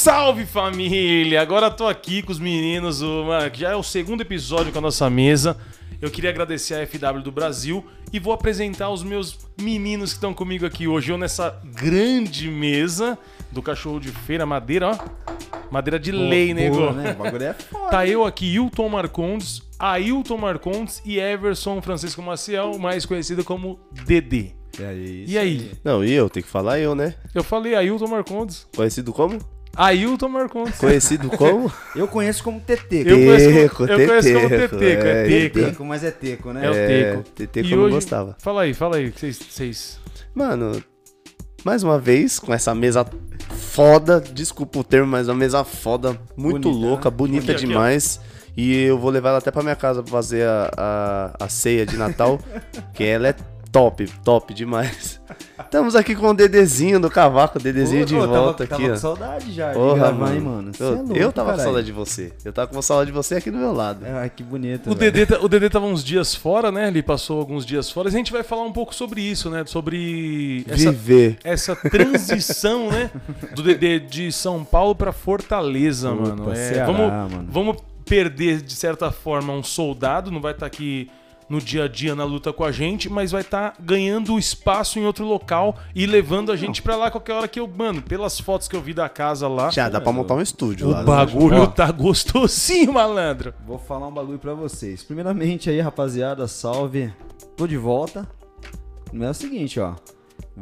Salve família! Agora tô aqui com os meninos, que já é o segundo episódio com a nossa mesa. Eu queria agradecer a FW do Brasil e vou apresentar os meus meninos que estão comigo aqui hoje. Eu nessa grande mesa do cachorro de feira, madeira, ó. Madeira de lei, nego. Boa, né? O bagulho é foda. Tá eu aqui, Hilton Marcondes, Ailton Marcondes e Everson Francisco Maciel, mais conhecido como Dedê. É isso E aí? Não, e eu? Tem que falar eu, né? Eu falei Ailton Marcondes. Conhecido como? Ailton Marcondes. Conhecido como? Eu conheço como Teteco. Eu conheço como, Teco, eu conheço como teteco, Teteco, é é, Teco. Mas é Teco, né? É o É, Teco. Teteco E eu não hoje- gostava. Fala aí, fala aí, que vocês- vocês... Mano, mais uma vez, com essa mesa foda, desculpa o termo, mas uma mesa foda, muito Bonita, louca, né? bonita Bonita. demais. E eu vou levar ela até pra minha casa pra fazer a, a, a ceia de Natal, que ela é top, top demais. Estamos aqui com o Dedezinho do cavaco, o Dedezinho de tava- volta tava aqui, com ó. saudade já Porra, de gravar, mano. Eu, é louco, eu tava com saudade de você. Eu tava com saudade de você aqui do meu lado. Ai, que bonito. O velho. Dedê, tá- o Dedê tava uns dias fora, né? Ele passou alguns dias fora. A gente vai falar um pouco sobre isso, né? Sobre essa, Viver. essa transição, né? Do Dedê de São Paulo pra Fortaleza, Puta, mano. É, Ceará, vamos, mano. vamos perder, de certa forma, um soldado. Não vai estar aqui no dia a dia na luta com a gente, mas vai estar ganhando espaço em outro local e levando a gente pra lá qualquer hora que eu. Mano, pelas fotos que eu vi da casa lá. Já dá pra montar um estúdio O lá. né? bagulho tá gostosinho, malandro. Vou falar um bagulho pra vocês. Primeiramente aí, rapaziada, salve. Tô de volta. Não é o seguinte, ó.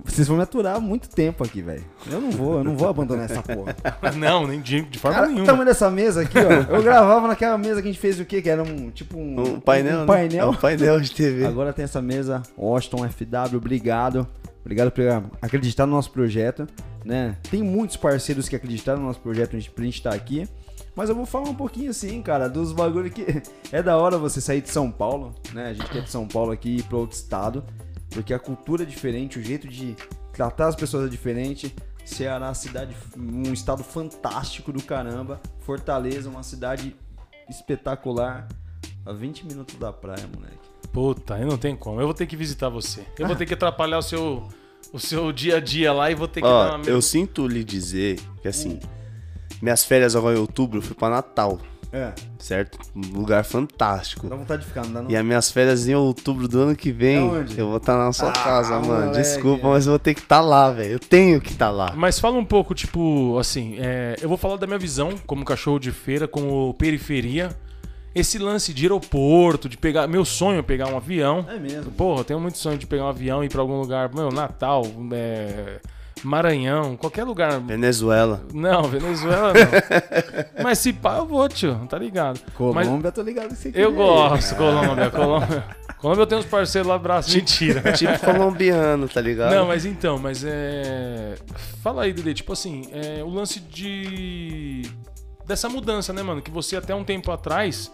Vocês vão me aturar muito tempo aqui, velho. Eu não vou, eu não vou abandonar essa porra. Não, nem de, de forma Cara, o nenhuma. tamanho dessa mesa aqui, ó. Eu gravava naquela mesa que a gente fez o quê? Que era um, tipo um... Um painel, Um né? painel. É um painel de TV. Agora tem essa mesa Washington FW, obrigado. Obrigado por acreditar no nosso projeto, né? Tem muitos parceiros que acreditaram no nosso projeto pra gente- estar aqui. Mas eu vou falar um pouquinho assim, cara, dos bagulho que é da hora você sair de São Paulo, né? A gente quer de São Paulo aqui e ir pra outro estado, porque a cultura é diferente, o jeito de tratar as pessoas é diferente. Ceará, cidade, um estado fantástico do caramba. Fortaleza, uma cidade espetacular. A 20 minutos da praia, moleque. Puta, aí não tem como. Eu vou ter que visitar você. Eu vou ter que atrapalhar o seu, o seu dia a dia lá e vou ter que dar Ó, uma... eu sinto lhe dizer que assim, minhas férias agora em outubro eu fui pra Natal, É, certo? Um lugar fantástico. dá vontade de ficar, não dá não? E as minhas férias em outubro do ano que vem, Aonde? eu vou estar na sua Ah, casa, mano. moleque. Desculpa, mas eu vou ter que estar lá, velho. Eu tenho que estar lá. Mas fala um pouco, tipo, assim, é, eu vou falar da minha visão como cachorro de feira, como periferia. Esse lance de aeroporto, de pegar. Meu sonho é pegar um avião. É mesmo. Porra, eu tenho muito sonho de pegar um avião e ir pra algum lugar. Meu, Natal, é, Maranhão, qualquer lugar. Venezuela. Não, Venezuela não. Mas se pá, eu vou, tio, tá ligado? Mas Colômbia, tô ligado você eu gosto, Colômbia, Colômbia. Colômbia eu tenho uns parceiros lá, braço. Mentira. Tipo colombiano, tá ligado? Não, mas então, mas é. Fala aí, Dede, tipo assim, é, o lance de. dessa mudança, né, mano? Que você até um tempo atrás.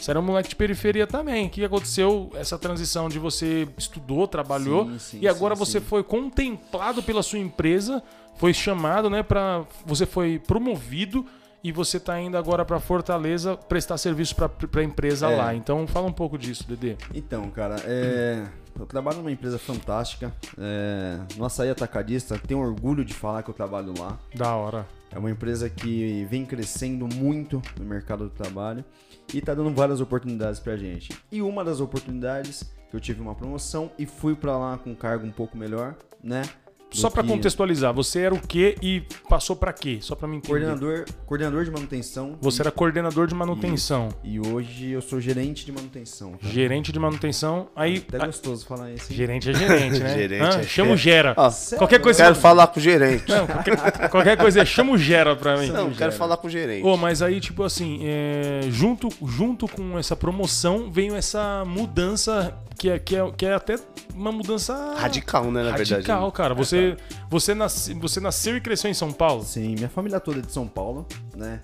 Você era um moleque de periferia também. O que aconteceu? Essa transição de você estudou, trabalhou Sim, sim, e agora sim, você foi contemplado pela sua empresa, foi chamado, né, para você foi promovido e você tá indo agora pra Fortaleza prestar serviço pra, pra empresa É. lá. Então fala um pouco disso, Dedê. Então, cara, é... eu trabalho numa empresa fantástica. É... No Açaí Atacadista, tenho orgulho de falar que eu trabalho lá. Da hora. É uma empresa que vem crescendo muito no mercado do trabalho e tá dando várias oportunidades pra gente. E uma das oportunidades que eu tive uma promoção e fui pra lá com um cargo um pouco melhor, né? Só pra que contextualizar, você era o quê e passou pra quê? Só pra mim entender. Coordenador, coordenador de manutenção. Você era coordenador de manutenção, E hoje eu sou gerente de manutenção. cara. gerente de manutenção. Aí. Até a- gostoso falar isso. hein? gerente é gerente, né? Gerente Hã? é chama o Gera. Ó, Qualquer coisa. quero falar com o gerente. Não, qualquer, qualquer coisa é chama o Gera pra mim. Não, quero Gera. falar com o gerente. Ô, mas aí, tipo assim, é, junto, junto com essa promoção veio essa mudança que é, que é, que é até uma mudança Radical, né, na verdade. radical, cara. Você, você, nasce, você nasceu e cresceu em São Paulo? Sim, minha família toda é de São Paulo, né?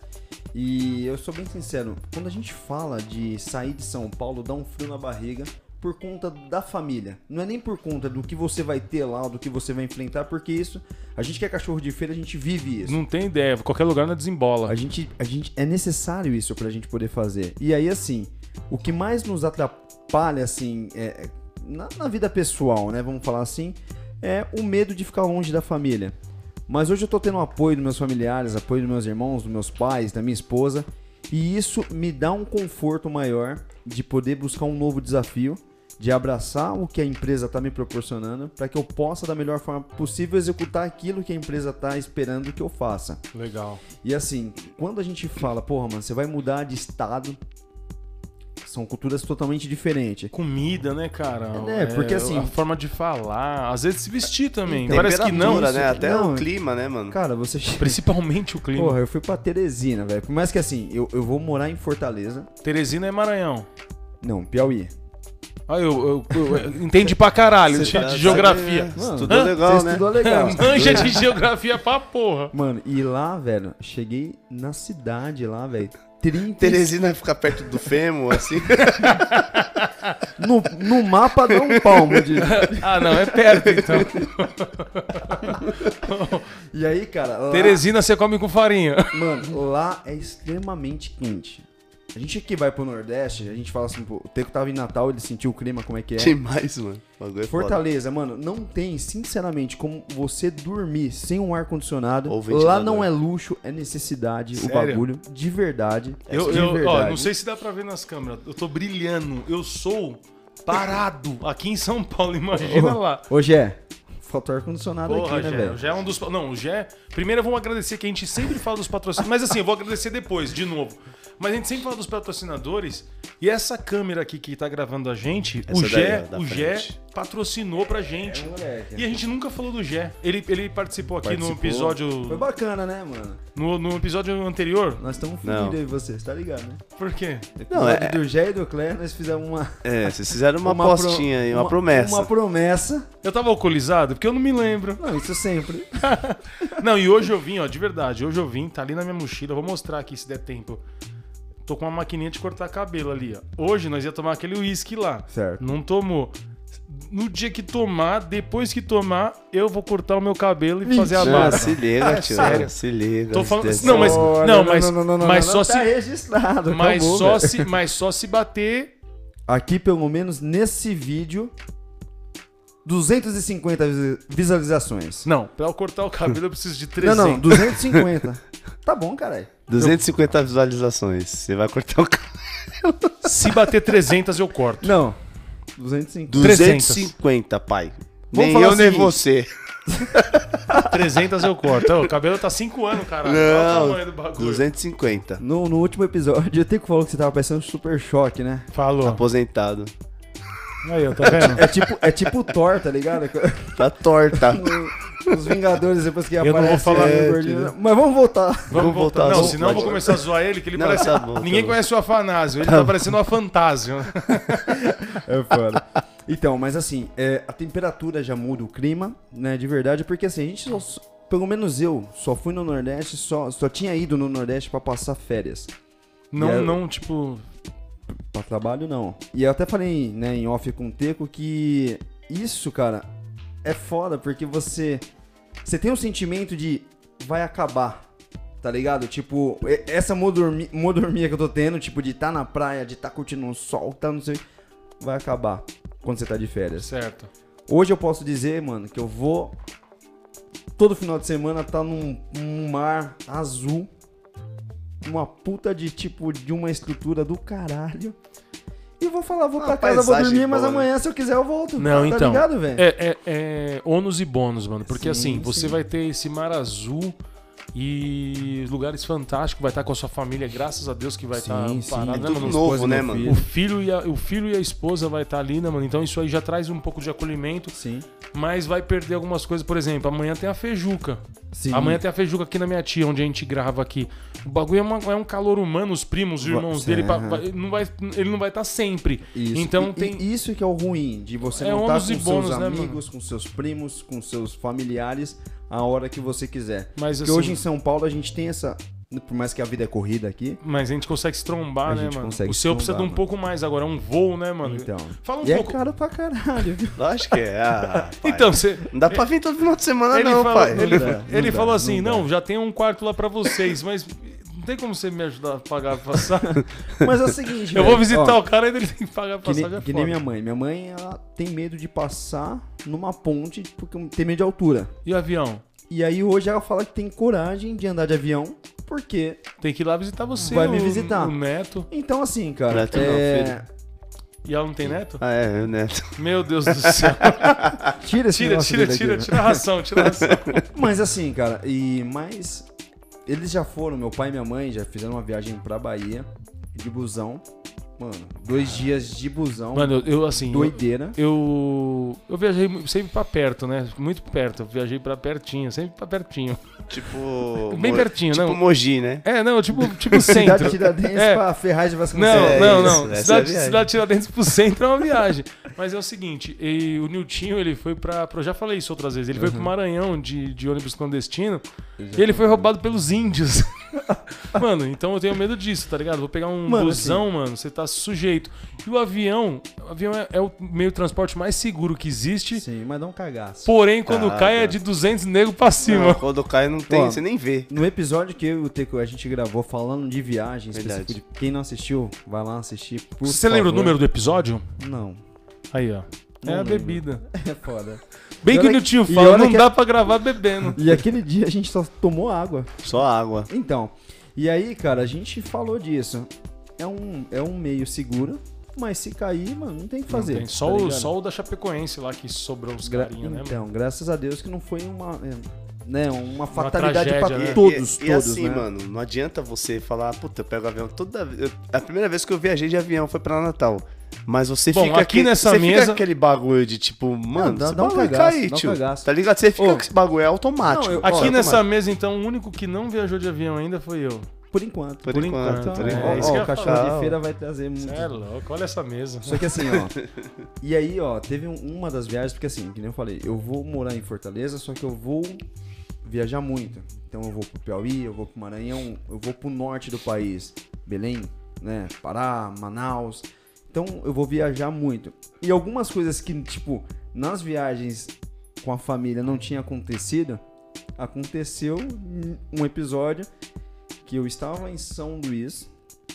E eu sou bem sincero, quando a gente fala de sair de São Paulo, dá um frio na barriga por conta da família. Não é nem por conta do que você vai ter lá, do que você vai enfrentar, porque isso, a gente que é cachorro de feira, a gente vive isso. Não tem ideia. Qualquer lugar não desembola. A gente, a gente é necessário isso pra gente poder fazer. E aí, assim, o que mais nos atrapalha, assim, é, na, na vida pessoal, né? Vamos falar assim, é o medo de ficar longe da família. Mas hoje eu tô tendo o apoio dos meus familiares, apoio dos meus irmãos, dos meus pais, da minha esposa. E isso me dá um conforto maior de poder buscar um novo desafio, de abraçar o que a empresa está me proporcionando, para que eu possa, da melhor forma possível, executar aquilo que a empresa está esperando que eu faça. Legal. E assim, quando a gente fala, porra, mano, você vai mudar de estado, são culturas totalmente diferentes. Comida, né, cara? É, porque assim- A forma de falar, às vezes se vestir também. Parece que não. Isso- né? Até não. o clima, né, mano? Cara, você chega. Principalmente o clima. Porra, eu fui pra Teresina, velho. Por mais que assim, eu, eu vou morar em Fortaleza. Teresina é Maranhão. Não, Piauí. Ah, eu, eu, eu- entende pra caralho de, Você tá- de geografia. Mano, Estudou hã? legal, você né? estudou legal. Manja de geografia pra porra. Mano, e lá, velho, cheguei na cidade lá, velho. 30 Teresina vai ficar perto do Fêmur, assim. no, no mapa dá um palmo de. Ah, não, é perto então. E aí, cara, lá, Teresina você come com farinha. mano, lá é extremamente quente. A gente que vai pro Nordeste, a gente fala assim, pô, o Teco tava em Natal, ele sentiu o clima, como é que é. Demais, mano. O bagulho é foda. Fortaleza, mano, não tem, sinceramente, como você dormir sem um ar-condicionado. Lá não é luxo, é necessidade, Sério? o bagulho, de verdade. Eu, de eu- ó, verdade. não sei se dá pra ver nas câmeras. Eu tô brilhando. Eu sou parado aqui em São Paulo. Imagina lá. Ô, Gé, faltou ar-condicionado aqui, né, Gé. velho? O Gé é um dos. Não, o Gé. Primeiro vamos agradecer que a gente sempre fala dos patrocinadores. Mas assim, eu vou agradecer depois, de novo. Mas a gente sempre fala dos patrocinadores. E essa câmera aqui que tá gravando a gente, Essa o Gé, daí, o Gé patrocinou pra gente. É, moleque. E a gente nunca falou do Gé. Ele, ele participou aqui no Participou. episódio. Foi bacana, né, mano? No, no episódio anterior. Nós estamos fudidos aí, vocês, tá ligado, né? Por quê? Não, é- do Gé e do Clé, nós fizemos uma... É, vocês fizeram uma, pro- apostinha aí, uma, promessa. Uma promessa. Eu tava alcoolizado? Porque eu não me lembro. Não, isso sempre. Não, e hoje eu vim, ó, de verdade. Hoje eu vim, tá ali na minha mochila. Vou mostrar aqui se der tempo. Tô com uma maquininha de cortar cabelo ali, ó. Hoje nós ia tomar aquele uísque lá. Certo. Não tomou. No dia que tomar, depois que tomar, eu vou cortar o meu cabelo e fazer a Não, barba. se liga, É tio. sério. Se liga. Tô falando- não, mas- Olha, não, mas- mas só tá se- registrado, Mas acabou, só, velho. se, mas só se bater. Aqui, pelo menos nesse vídeo, 250 visi- visualizações. Não, pra eu cortar o cabelo eu preciso de Não, 300. não, 250. tá bom, caralho. 250 visualizações. Você vai cortar o cabelo. Se bater 300 eu corto. Não, 250. 250, pai. Vamos nem eu, nem você. 300 eu corto. O cabelo tá 5 anos, caralho. Olha o Não, tamanho do bagulho. 250. No, no último episódio, eu tenho que falar que você tava parecendo um super choque, né? Falou. Aposentado. Aí, ó, tá vendo? É tipo, é tipo o Thor, tá ligado? Tá torta. Os Vingadores, depois que Eu não vou aparece falar- é, gordinho. Mas vamos voltar. Vamos Vamos voltar. voltar, Não, vamos senão eu vou começar a zoar ele, que ele Não, parece. tá bom, tá Ninguém bom. conhece o Afanásio, ele tá parecendo o Afantásio. É foda. Então, mas assim, é, a temperatura já muda o clima, né? De verdade, porque assim, a gente só, pelo menos eu, só fui no Nordeste, só, só tinha ido no Nordeste pra passar férias. Não, aí- não, tipo. Pra trabalho, não. E eu até falei, né, em off com o Teco, que isso, cara, é foda, porque você. Você tem um sentimento de vai acabar. Tá ligado? Tipo, essa modormi, modormia que eu tô tendo, tipo, de estar na praia, de estar curtindo um sol, tá não sei. Vai acabar quando você tá de férias. Certo. Hoje eu posso dizer, mano, que eu vou todo final de semana tá num, num mar azul, uma puta de tipo de uma estrutura do caralho. E eu vou falar, vou Uma pra casa, vou dormir, mas boa, né? amanhã se eu quiser eu volto. Não, tá, então. ligado, velho? É, é, é ônus e bônus, mano. Porque Sim, assim, você sim. vai ter esse mar azul e lugares fantásticos, vai estar com a sua família, graças a Deus que vai estar Sim, sim. parado, É né, mano? novo, Esposa né, mano? filho. O filho, e a, o filho e a esposa vai estar ali, né, mano? Então isso aí já traz um pouco de acolhimento, Sim. mas vai perder algumas coisas. Por exemplo, amanhã tem a feijuca. Sim. Amanhã tem a feijuca aqui na minha tia, onde a gente grava aqui. O bagulho é, uma- é um calor humano, os primos, os irmãos sim, dele, vai- não vai, ele não vai estar sempre. Isso. Então E- tem. isso que é o ruim, de você É não estar ônus com seus bônus, né, amigos, com seus primos, com seus familiares, a hora que você quiser. Mas Porque assim, hoje em São Paulo a gente tem essa. Por mais que a vida é corrida aqui. mas a gente consegue se trombar, A né, gente mano? consegue O se seu precisa de um trombar, pouco mais agora, é um voo, né, mano? Então. Fala um E é pouco. caro pra caralho, viu? Lógico que é. Ah. Então, você. Não dá pra vir todo final de semana, Ele não, falou, pai. ele, Não dá, ele não falou dá, assim: não não, já tem um quarto lá pra vocês, mas não tem como você me ajudar a pagar a passagem. Mas é o seguinte, Eu velho, vou visitar ó, o cara e ele tem que pagar a Que passagem. nem, é que nem minha mãe. Minha mãe, ela tem medo de passar numa ponte porque tem medo de altura. E o avião? E aí hoje ela fala que tem coragem de andar de avião, porque. Tem que ir lá visitar você. Vai me visitar. O neto. Então, assim, cara. Neto não, é... filho. E ela não tem neto? Ah, é, o Neto. Meu Deus do céu. Tira esse Tira, tira, dele tira, aqui, tira a ração, tira a ração. Mas assim, cara, e mais. Eles já foram, meu pai e minha mãe já fizeram uma viagem pra Bahia de busão. Mano, dois dias de busão. Mano, eu, eu, assim. eu- doideira. Eu, eu viajei mu- sempre pra perto, né? Muito perto. Eu viajei pra pertinho, sempre pra pertinho. Tipo. Bem Mo- pertinho, tipo não. Mogi, né? É, não, tipo, tipo Cidade centro. de Tiradentes É. pra Ferraz de Não, Vasconcelos. É não, isso, não. essa é Cidade, viagem. cidade de Tiradentes pro centro é uma viagem. Mas é o seguinte, e o Niltinho, ele foi pra, Eu já falei isso outras vezes. Ele foi pro Uhum. Maranhão de, de ônibus clandestino e ele foi roubado pelos índios. mano, então eu tenho medo disso, tá ligado? Vou pegar um Mano, busão, mano, você tá sujeito. E o avião, o avião é, é o meio de transporte mais seguro que existe. Sim, mas dá um cagaço. Porém, quando Ah, cai é de 200 negros pra cima. Não, quando cai não tem, Ó, você nem vê. No episódio que eu e o Teco a gente gravou falando de viagem específico, de quem não assistiu, vai lá assistir. Por Você lembra o favor. número do episódio? Não. Aí, ó. Não é a lembro. bebida. É foda. Bem que o e fala, não dá pra gravar bebendo. E aquele dia a gente só tomou água. Só água. Então, e aí, cara, a gente falou disso. É um, é um meio seguro, mas se cair, mano, não tem o que fazer. Tem. Só, tá o, só o da Chapecoense lá que sobrou os Gra- carinha, né? mano? Então, graças a Deus que não foi uma, é, né, uma fatalidade tragédia, pra né? todos, e, e todos, assim, né? mano, não adianta você falar, puta, eu pego avião toda vez. eu- A primeira vez que eu viajei de avião foi pra Natal. Mas você Bom, fica aqui nessa você mesa- fica aquele bagulho de tipo, mano, dá- esse dá um bagulho cagaço, cair, dá um tio. cagaço. Tá ligado? Você fica Ô. com esse bagulho, é automático. Não, eu- Aqui Ó, nessa automático. mesa, então, o único que não viajou de avião ainda foi eu. Por enquanto. Por, por enquanto, enquanto, por é, enquanto. isso que ó, o cachorro falar. de feira vai trazer muito. Cê é louco, olha essa mesa. Só que assim, ó. e aí, ó, teve um- uma das viagens, porque assim, que nem eu falei, eu vou morar em Fortaleza, só que eu vou viajar muito. Então eu vou pro Piauí, eu vou pro Maranhão, eu vou pro norte do país, Belém, né, Pará, Manaus. Então eu vou viajar muito. E algumas coisas que, tipo, nas viagens com a família não tinha acontecido, aconteceu um episódio que eu estava em São Luís,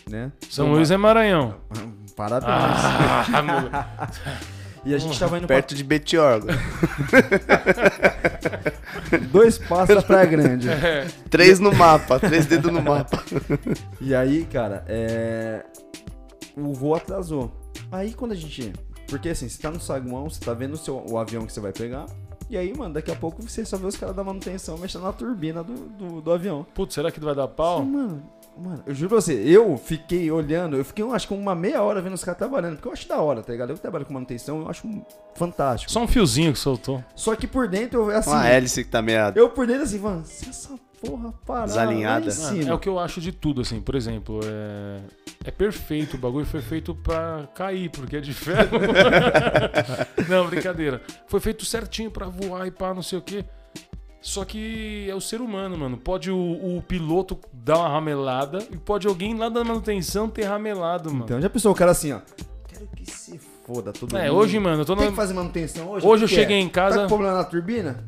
né? São Luís é Maranhão. Parabéns. Ah, E a gente tava indo pra Perto de Betiorga. dois passos da Praia Grande. é, três no mapa, três dedos no mapa. E aí, cara, é... o voo atrasou. Aí quando a gente. Porque assim, você tá no saguão, você tá vendo o, seu, o avião que você vai pegar. E aí, mano, daqui a pouco você só vê os caras da manutenção mexendo na turbina do, do, do avião. Putz, será que vai dar pau? Mano, mano, eu juro pra você, eu fiquei olhando, eu fiquei, eu acho que uma meia hora vendo os caras trabalhando, porque eu acho da hora, tá ligado? Eu que trabalho com manutenção, eu acho fantástico. Só um fiozinho que soltou. Só que por dentro, eu, assim, Uma hélice que tá meia. eu por dentro assim, mano, se essa porra parar Desalinhada. lá em cima. É o que eu acho de tudo, assim. Por exemplo, é, é perfeito. O bagulho foi feito pra cair, porque é de ferro. não, brincadeira. Foi feito certinho pra voar e pá, não sei o quê. Só que é o ser humano, mano. Pode o, o piloto dar uma ramelada e pode alguém lá da manutenção ter ramelado, mano. Então já pensou o cara assim, ó. Quero que se foda todo é, mundo. hoje, mano, eu tô Tem na... que fazer manutenção hoje? Hoje eu cheguei é? em Tá casa. com problema na turbina?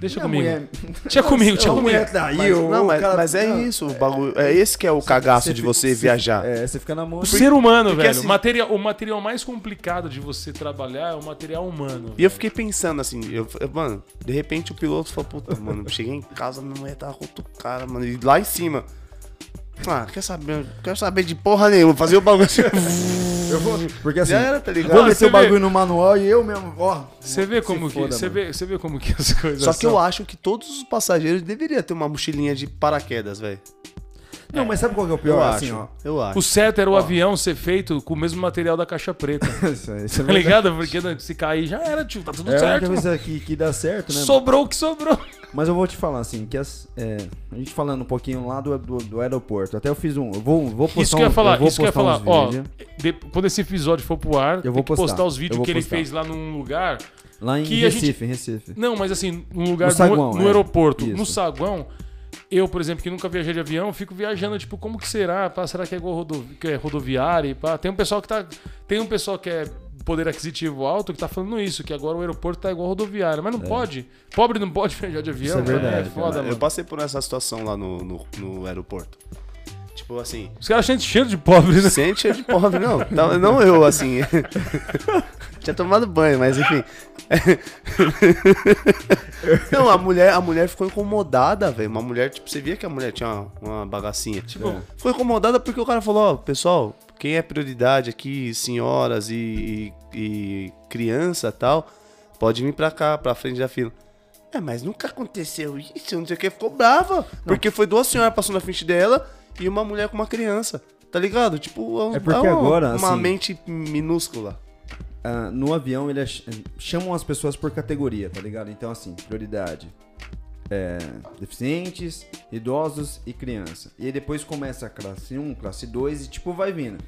Deixa comigo. mulher- Tinha comigo, tinha comigo. mulher traiu, Não, o mas, cara- mas é Não, isso, o bagulho. É esse que é o cagaço de fica- você viajar. É, você fica na mão. O ser humano, porque velho. assim- material, o material mais complicado de você trabalhar é o material humano. E eu fiquei pensando assim, eu, eu- mano, de repente o piloto falou, puta, mano, eu cheguei em casa, minha mulher tava com outro cara, mano, e lá em cima. Ah, quer saber? Quero saber de porra nenhuma, fazer o bagulho assim. Eu vou, porque assim, Já era, tá ligado? vou Ah, meter você o bagulho vê- no manual e eu mesmo, ó. Você vê como que, foda, você mano. vê, você vê como que as coisas Só que são. eu acho que todos os passageiros deveriam ter uma mochilinha de paraquedas, velho. Não, mas sabe qual que é o Eu pior? acho. assim, ó. Eu acho. O certo era o avião ser feito com o mesmo material da caixa preta. Isso, aí, isso é Tá ligado? Porque né, se cair já era, tio. Tá tudo É certo. coisa que, que dá certo, né? Sobrou o que sobrou. Mas eu vou te falar assim, que as, é, a gente falando um pouquinho lá do, do, do aeroporto. Até eu fiz um. Eu vou, vou postar Isso que eu ia um- falar, vou isso que eu ia falar. Ó, de- quando esse episódio for pro ar, Eu vou tem que postar postar. os Eu vídeos que ele fez lá num lugar. lá em Recife, gente- em Recife. Não, mas assim, num lugar No no, saguão, no é. aeroporto. Isso. No saguão, eu, por exemplo, que nunca viajei de avião, fico viajando, tipo, como que será? Pá, será que é igual rodovi que é rodoviária? Pá? Tem um pessoal que tá. Tem um pessoal que é poder aquisitivo alto que tá falando isso, que agora o aeroporto tá igual rodoviária. Mas não pode. Pobre não pode viajar de avião. Isso é cara. verdade, É foda, eu passei por essa situação lá no, no, no aeroporto. Tipo assim, Os caras acham cheiro de pobre, né? sente cheiro de pobre, não. Não, não eu, assim. Tinha tomado banho, mas enfim. Não, a mulher, a mulher ficou incomodada, velho. Uma mulher, tipo, você via que a mulher tinha uma, uma bagacinha. Tipo, É. ficou incomodada porque o cara falou, ó, pessoal, quem é prioridade aqui, senhoras e, e, e criança e tal, pode vir pra cá, pra frente da fila. É, mas nunca aconteceu isso, não sei o que, ficou brava. Porque foi duas senhoras passando na frente dela e uma mulher com uma criança. Tá ligado? Tipo, É porque uma, agora, uma assim- mente minúscula. Ah, no avião, eles chamam as pessoas por categoria, tá ligado? Então, assim, prioridade. É, deficientes, idosos e criança. E aí depois começa a classe 1, classe 2 e tipo vai vindo.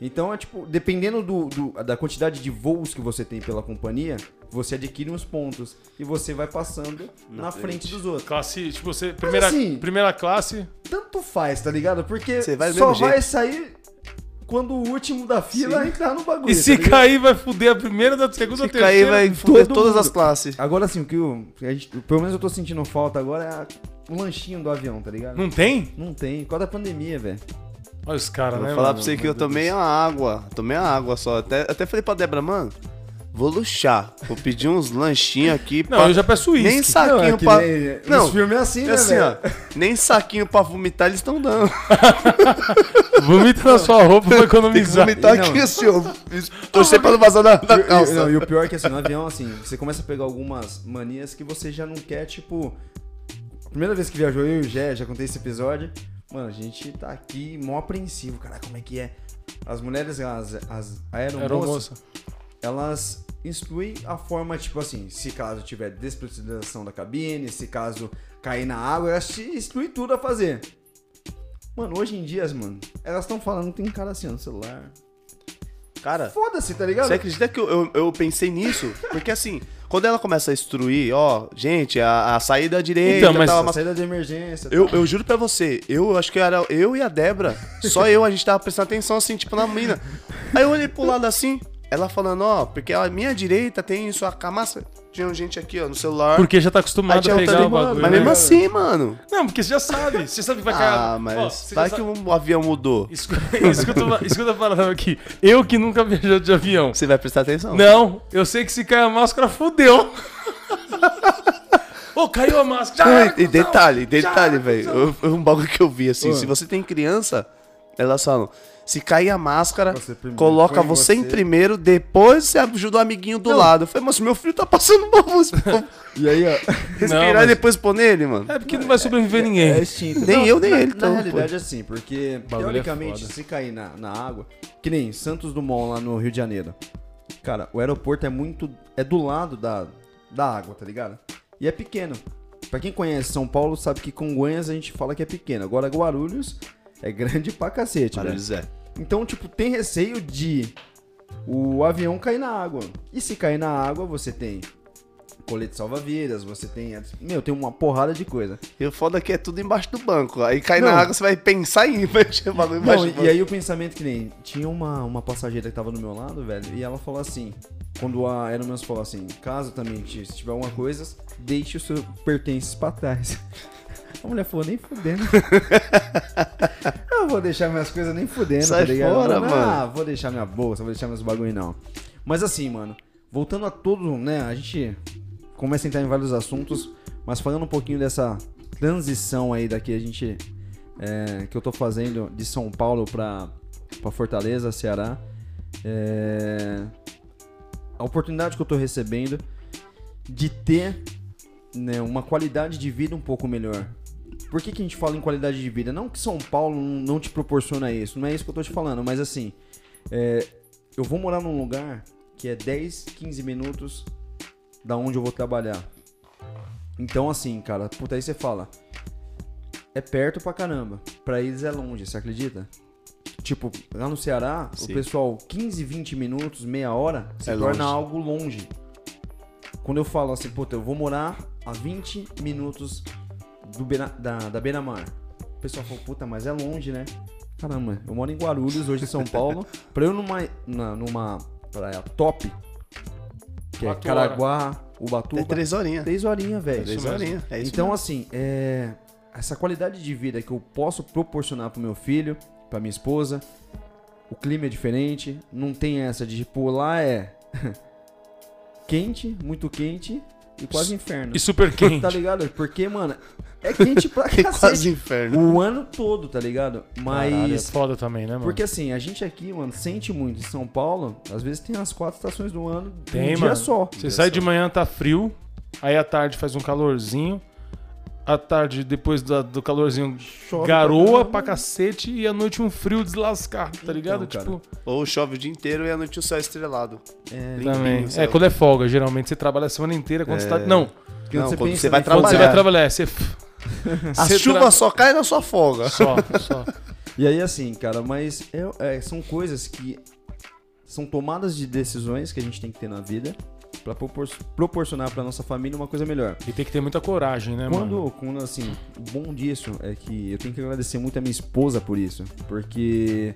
Então é tipo, dependendo do, do- da quantidade de voos que você tem pela companhia, você adquire uns pontos e você vai passando na, frente. frente. dos outros. Classe, tipo, você. Primeira, assim- primeira classe. Tanto faz, tá ligado? Porque Você vai só vai jeito. sair quando o último da fila Sim. entrar no bagulho. E tá se ligado? cair, vai fuder a primeira, da segunda, a Fica aí, terceira. vai fuder todas mundo. as classes. Agora assim, o que eu, a gente- pelo menos eu tô sentindo falta agora é a- o lanchinho do avião, tá ligado? Não tem? Não tem, por causa da pandemia, velho. Olha os caras, Vou né? falar mano? pra você que eu Deus tomei a água. Tomei a água só. Até, até falei pra Débora, mano, vou luxar. Vou pedir uns lanchinhos aqui. Não, pra- eu já peço uísque. Nem saquinho Não, é pra. nem- Não, nos filmes é assim, né, assim, velho? ó. Nem saquinho pra vomitar eles estão dando. Vomita na sua roupa pra Tem que economizar. vomitar Não. aqui, assim, ó. Torcer pra não vazar na, na e- calça. não, e o pior é que assim, no avião, assim, você começa a pegar algumas manias que você já não quer, tipo. Primeira vez que viajou eu e o Gé, já contei esse episódio. Mano, a gente tá aqui mó apreensivo, cara, como é que é? As mulheres, as, as aeromoças, Aeromoça. elas instruem a forma, tipo assim, se caso tiver despressurização da cabine, se caso cair na água, elas te instruem tudo a fazer. Mano, hoje em dia, mano, elas estão falando que tem cara assim ó, no celular. Cara, Foda-se, tá ligado? você acredita que eu, eu, eu pensei nisso? Porque assim, quando ela começa a instruir, ó, gente, a, a saída à direita, Então, mas- tal, A saída de emergência. Eu, tal. eu juro pra você, eu acho que era eu e a Débora. Só eu, a gente tava prestando atenção assim, tipo, na mina. Aí eu olhei pro lado assim, ela falando, ó, porque a minha direita tem isso, a camassa. Tinha gente aqui, ó, no celular. Porque já tá acostumado a pegar o bagulho. Mas né? mesmo assim, mano. Não, porque você já sabe. Você sabe que vai cair. Ah, Ó, mas você vai que o avião mudou. Escu- Escuta, uma- escuta a parada aqui. Eu que nunca viajei de avião. Você vai prestar atenção. Não, eu sei que se cair a máscara, fudeu. Ô, caiu a máscara. E, detalhe, detalhe, velho. Um bagulho que eu vi assim, se você tem criança, elas falam. Se cair a máscara, Você coloca põe você, em você. primeiro, depois você ajuda o amiguinho do lado. Eu falei, mas meu filho tá passando mal. E aí, ó. Respirar mas- e depois pôr nele, mano. É porque não vai sobreviver ninguém. É instinto. Nem eu, nem na, ele, Na então, realidade, assim, porque, bagulho é teoricamente, se cair na, na água, que nem Santos Dumont lá no Rio de Janeiro. Cara, o aeroporto é muito. É do lado da, da água, tá ligado? E é pequeno. Pra quem conhece São Paulo, sabe que Congonhas a gente fala que é pequeno. Agora, Guarulhos é grande pra cacete, velho. Barulho Zé. Então, tipo, tem receio de o avião cair na água. E se cair na água, você tem colete salva-vidas, você tem. Meu, tem uma porrada de coisa. E o foda é que é tudo embaixo do banco. Aí cai Não. na água, você vai pensar em mexer o bagulho embaixo Não, do banco. e aí o pensamento que nem. Tinha uma, uma passageira que tava do meu lado, velho, e ela falou assim. Quando a Aeromenos falou assim, caso também se tiver alguma coisa, deixe os seus pertences pra trás. A mulher falou, nem fudendo. eu vou deixar minhas coisas nem fudendo, Sai tá ligado? fora, mano. Ah, vou deixar minha bolsa, vou deixar meus bagulho não. Mas assim, mano, voltando a todo, né, a gente começa a entrar em vários assuntos, mas falando um pouquinho dessa transição aí daqui a gente é, que eu tô fazendo de São Paulo pra, pra Fortaleza, Ceará. É, a oportunidade que eu tô recebendo de ter né, uma qualidade de vida um pouco melhor. Por que, que a gente fala em qualidade de vida? Não que São Paulo não te proporciona isso, não é isso que eu tô te falando, mas assim, é, eu vou morar num lugar que é 10, 15 minutos da onde eu vou trabalhar. Então, assim, cara, puta, aí você fala, é perto pra caramba. Pra eles é longe, você acredita? Tipo, lá no Ceará, Sim. o pessoal, 15, 20 minutos, meia hora, se É torna longe. algo longe. Quando eu falo assim, puta, eu vou morar a 20 minutos do beira, da, da beira-mar. O pessoal falou, puta, mas é longe, né? Caramba, eu moro em Guarulhos, hoje em São Paulo. pra eu numa, na- numa praia top, que é Quatro Caraguá, Ubatuba, É três horinhas. três horinhas, velho. Três horinhas. É isso então, mesmo. assim, é, essa qualidade de vida que eu posso proporcionar pro meu filho, pra minha esposa, o clima é diferente, não tem essa de, tipo, lá é quente, muito quente e quase inferno. E super quente. Tá ligado? Porque, mano, é quente pra É quase cacete. inferno. O ano todo, tá ligado? Caralho, é Mas. foda também, né, mano? Porque assim, a gente aqui, mano, sente muito. Em São Paulo, às vezes tem as quatro estações do ano Tem, um mano. dia só. Você sai de manhã, tá frio, aí à tarde faz um calorzinho, à tarde, depois da- do calorzinho, Chove garoa caramba. pra cacete e à noite um frio deslascado, tá Então, ligado? cara. tipo, Ou chove o dia inteiro e à noite o céu é estrelado. É, Limpinho, também. É, céu. quando é folga, geralmente você trabalha a semana inteira quando você tá. É. Não, porque Não, você quando pensa você vai em- quando você vai Trabalhar. trabalhar, você. A você chuva tra- só cai na sua folga. Só, só. E aí, assim, cara, mas é- é, são coisas que são tomadas de decisões que a gente tem que ter na vida pra propor- proporcionar pra nossa família uma coisa melhor. E tem que ter muita coragem, né, mano? Quando, quando, assim, o bom disso é que eu tenho que agradecer muito a minha esposa por isso, porque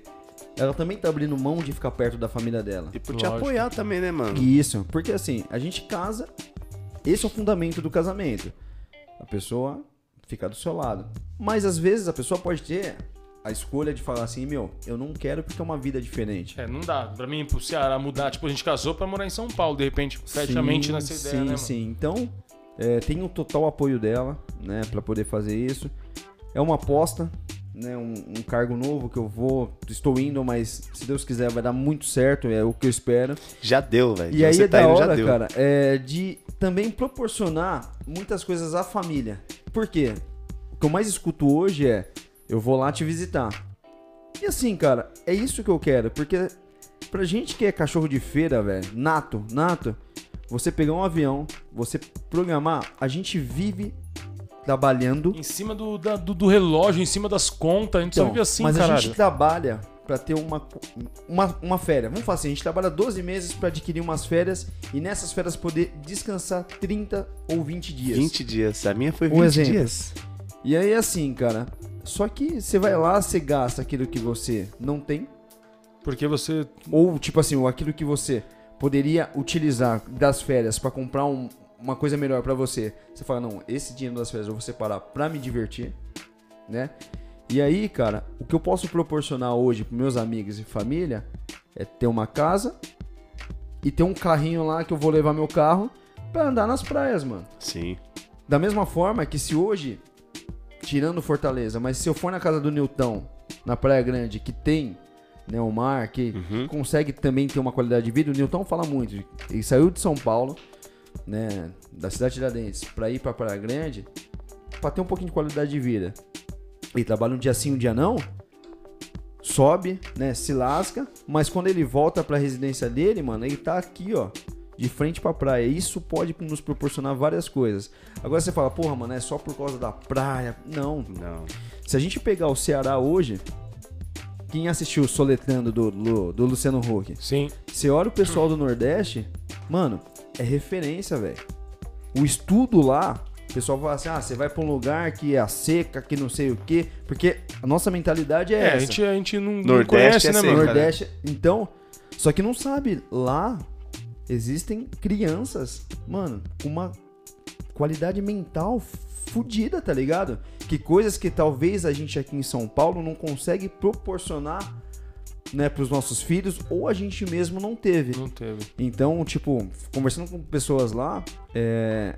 ela também tá abrindo mão de ficar perto da família dela. E por te Lógico. apoiar também, né, mano? E Isso, porque assim, a gente casa, esse é o fundamento do casamento. A pessoa ficar do seu lado. Mas às vezes a pessoa pode ter a escolha de falar assim, meu, eu não quero porque é uma vida diferente. É, não dá. Pra mim, pro Ceará mudar, tipo, a gente casou pra morar em São Paulo, de repente, fecha a mente nessa ideia, sim, né? Sim, Então, é, tenho o total apoio dela, né, pra poder fazer isso. É uma aposta, né, um, um cargo novo que eu vou, estou indo, mas se Deus quiser vai dar muito certo, é o que eu espero. Já deu, velho. E aí Você é tá da indo, já hora, deu. cara, é de também proporcionar muitas coisas à família. Por quê? O que eu mais escuto hoje é, eu vou lá te visitar. E assim, cara, é isso que eu quero, porque pra gente que é cachorro de feira, velho, nato, nato, você pegar um avião, você programar, a gente vive trabalhando. Em cima do, da- do, do relógio, em cima das contas, a gente só Então, vive assim, mas a caralho. gente trabalha pra ter uma, uma, uma férias. Vamos falar assim, a gente trabalha 12 meses pra adquirir umas férias e nessas férias poder descansar 30 ou 20 dias. 20 dias. A minha foi Um 20 exemplo. dias. E aí assim, cara, só que você vai lá, você gasta aquilo que você não tem, Porque você. ou tipo assim, ou aquilo que você poderia utilizar das férias pra comprar um- uma coisa melhor pra você. Você fala, não, esse dinheiro das férias eu vou separar pra me divertir, né? E aí, cara, o que eu posso proporcionar hoje pros meus amigos e família é ter uma casa e ter um carrinho lá que eu vou levar meu carro pra andar nas praias, mano. Sim. Da mesma forma que se hoje, tirando Fortaleza, mas se eu for na casa do Newton, na Praia Grande, que tem né, o mar, que Uhum. consegue também ter uma qualidade de vida, o Newton fala muito. Ele saiu de São Paulo, né, da cidade de Tiradentes, pra ir pra Praia Grande, pra ter um pouquinho de qualidade de vida. Ele trabalha um dia sim, um dia não, sobe, né, se lasca, mas quando ele volta pra residência dele, mano, ele tá aqui, ó, de frente pra praia. Isso pode nos proporcionar várias coisas. Agora você fala, porra, mano, é só por causa da praia. Não. Não. Se a gente pegar o Ceará hoje, quem assistiu o Soletrando do, do, do Luciano Huck, Sim. você olha o pessoal do Nordeste, mano, é referência, velho. O estudo lá, o pessoal fala assim: ah, você vai pra um lugar que é a seca, que não sei o quê. Porque a nossa mentalidade é, É, a essa. gente, a gente não, não Nordeste conhece, é né, seca, mano? né? Nordeste. Então, só que não sabe, lá existem crianças, mano, com uma qualidade mental fodida, tá ligado? Que coisas que talvez a gente aqui em São Paulo não consegue proporcionar, né, pros nossos filhos, ou a gente mesmo não teve. Não teve. Então, tipo, conversando com pessoas lá, é...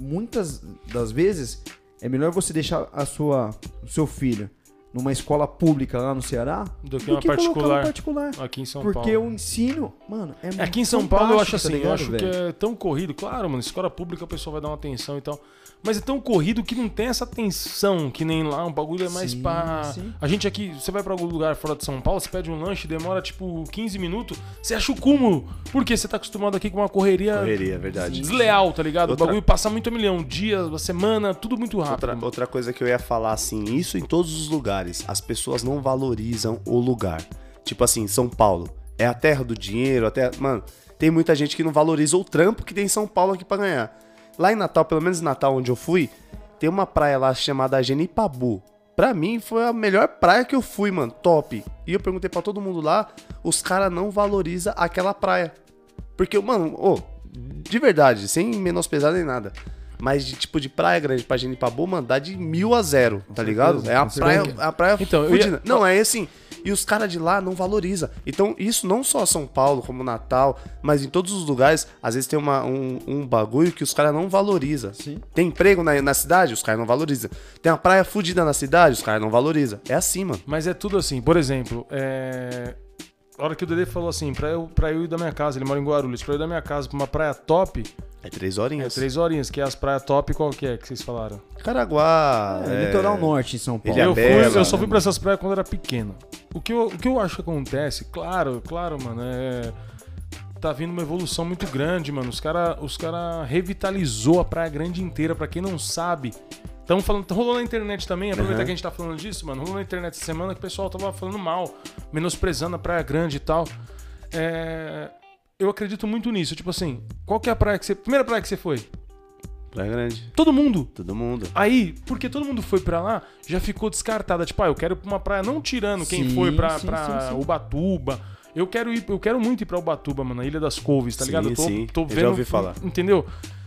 muitas das vezes é melhor você deixar a sua, o seu filho numa escola pública lá no Ceará Do que colocar no particular particular. aqui em São Porque Paulo. o ensino, mano, é Aqui em São Paulo eu acho fantástico, assim, tá eu ligado, acho que velho? é tão corrido, claro, mano, escola pública a pessoa vai dar uma atenção e tal. Mas é tão corrido que não tem essa tensão, que nem lá, um bagulho é mais Sim, pra. sim. A gente aqui, você vai pra algum lugar fora de São Paulo, você pede um lanche, demora tipo 15 minutos, você acha o cúmulo. Porque você tá acostumado aqui com uma correria, Correria, é verdade. desleal, tá ligado? Outra- O bagulho passa muito a milhão, dias, uma semana, tudo muito rápido. Outra, outra coisa que eu ia falar, assim, isso em todos os lugares. As pessoas não valorizam o lugar. Tipo assim, São Paulo. É a terra do dinheiro, a terra. Mano, tem muita gente que não valoriza o trampo que tem em São Paulo aqui pra ganhar. Lá em Natal, pelo menos em Natal, onde eu fui, tem uma praia lá chamada Genipabu. Pra mim, foi a melhor praia que eu fui, mano. Top. E eu perguntei pra todo mundo lá, os caras não valorizam aquela praia. Porque, mano, ô, de verdade, sem menosprezar nem nada. Mas de tipo de praia grande pra Genipabu, mano, dá de mil a zero, tá ligado? É a praia, a praia Então, eu ia- fudida. Não, é assim, E os caras de lá não valorizam. Então, isso não só São Paulo, como Natal, mas em todos os lugares, às vezes tem uma, um, um bagulho que os caras não valorizam. Sim. Tem emprego na, na cidade, os caras não valorizam. Tem uma praia fodida na cidade, os caras não valorizam. É assim, mano. Mas é tudo assim. Por exemplo, é... a hora que o Dede falou assim, pra eu, pra eu ir da minha casa, ele mora em Guarulhos, pra eu ir da minha casa pra uma praia top, É três é horinhas. três horinhas, que é as praias top, qual que é que vocês falaram? Caraguá. É, Litoral Norte em São Paulo. Ilha eu, fui, Bela, eu só né, fui pra essas praias quando era pequeno. O que, eu, o que eu acho que acontece, claro, claro, mano, é. Tá vindo uma evolução muito grande, mano. Os cara, os cara revitalizou a Praia Grande inteira, pra quem não sabe. Estamos falando, rolou na internet também, aproveitar Uhum. que a gente tá falando disso, mano. Rolou na internet essa semana que o pessoal tava falando mal, menosprezando a Praia Grande e tal. É, eu acredito muito nisso. Tipo assim, qual que é a praia que você. Primeira praia que você foi? Praia Grande. Todo mundo. Todo mundo. Aí, porque todo mundo foi pra lá, já ficou descartada. Tipo, ah, eu quero ir pra uma praia, não tirando quem Sim, foi pra, sim, pra sim. Ubatuba. Eu quero ir, eu quero muito ir pra Ubatuba, mano, na Ilha das Couves, tá ligado? Eu tô, sim. tô Eu já vendo. ouvi falar. Entendeu?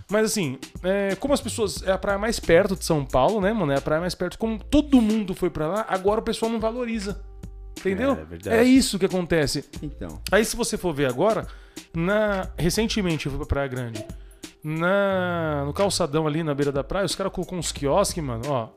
Mas assim, é, como as pessoas. É a praia mais perto de São Paulo, né, mano? É a praia mais perto. Como todo mundo foi pra lá, agora o pessoal não valoriza. Entendeu? É, é verdade. é isso que acontece. Então. Aí se você for ver agora, na recentemente eu fui pra Praia Grande. Na no calçadão ali na beira da praia, os caras colocam uns quiosques, mano, ó.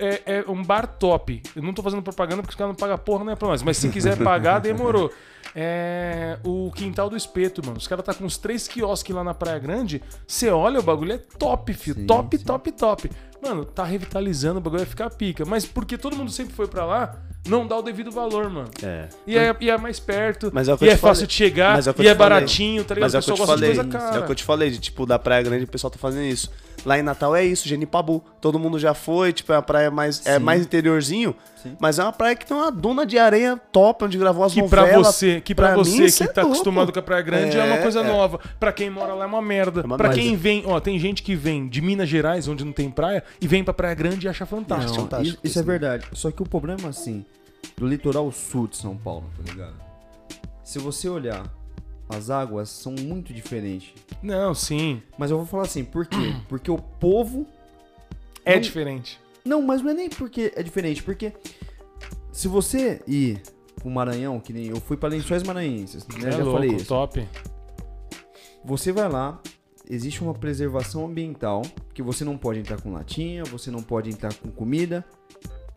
É, é um bar top. Eu não tô fazendo propaganda porque os caras não pagam porra, né, pra nós. Mas se quiser pagar, demorou. É o quintal do espeto, mano. Os caras tá com uns três quiosques lá na Praia Grande. Você olha, o bagulho é top, filho. Sim, top, sim. top, top. Mano, tá revitalizando, o bagulho vai ficar pica. Mas porque todo mundo sempre foi pra lá, não dá o devido valor, mano. É. E é, e é mais perto, Mas é e é fácil de chegar, Mas é e é baratinho, tá ligado? Mas é o que eu te falei. É o que eu te falei, de tipo, da Praia Grande, o pessoal tá fazendo isso. Lá em Natal é isso, Genipabu. Todo mundo já foi, tipo, é uma praia mais, é mais interiorzinho. Sim. Mas é uma praia que tem uma duna de areia top, onde gravou as Que pra novelas. você, que pra pra você mim, que é tá louco. acostumado com a Praia Grande é, uma É, coisa é. nova. Pra quem mora lá é uma merda. É uma pra merda. quem vem, ó, tem gente que vem de Minas Gerais, onde não tem praia, e vem pra Praia Grande e acha fantástico. Não, fantástico, isso, isso é verdade. Só que o problema, assim, do litoral sul de São Paulo, tá ligado? Se você olhar, as águas são muito diferentes. Não, sim. Mas eu vou falar assim, por quê? Porque o povo. É Não- diferente. Não, mas não é nem porque é diferente, porque se você ir pro Maranhão, que nem eu fui pra Lençóis Maranhenses, né? é já louco, falei isso. top. Você vai lá, existe uma preservação ambiental, que você não pode entrar com latinha, você não pode entrar com comida.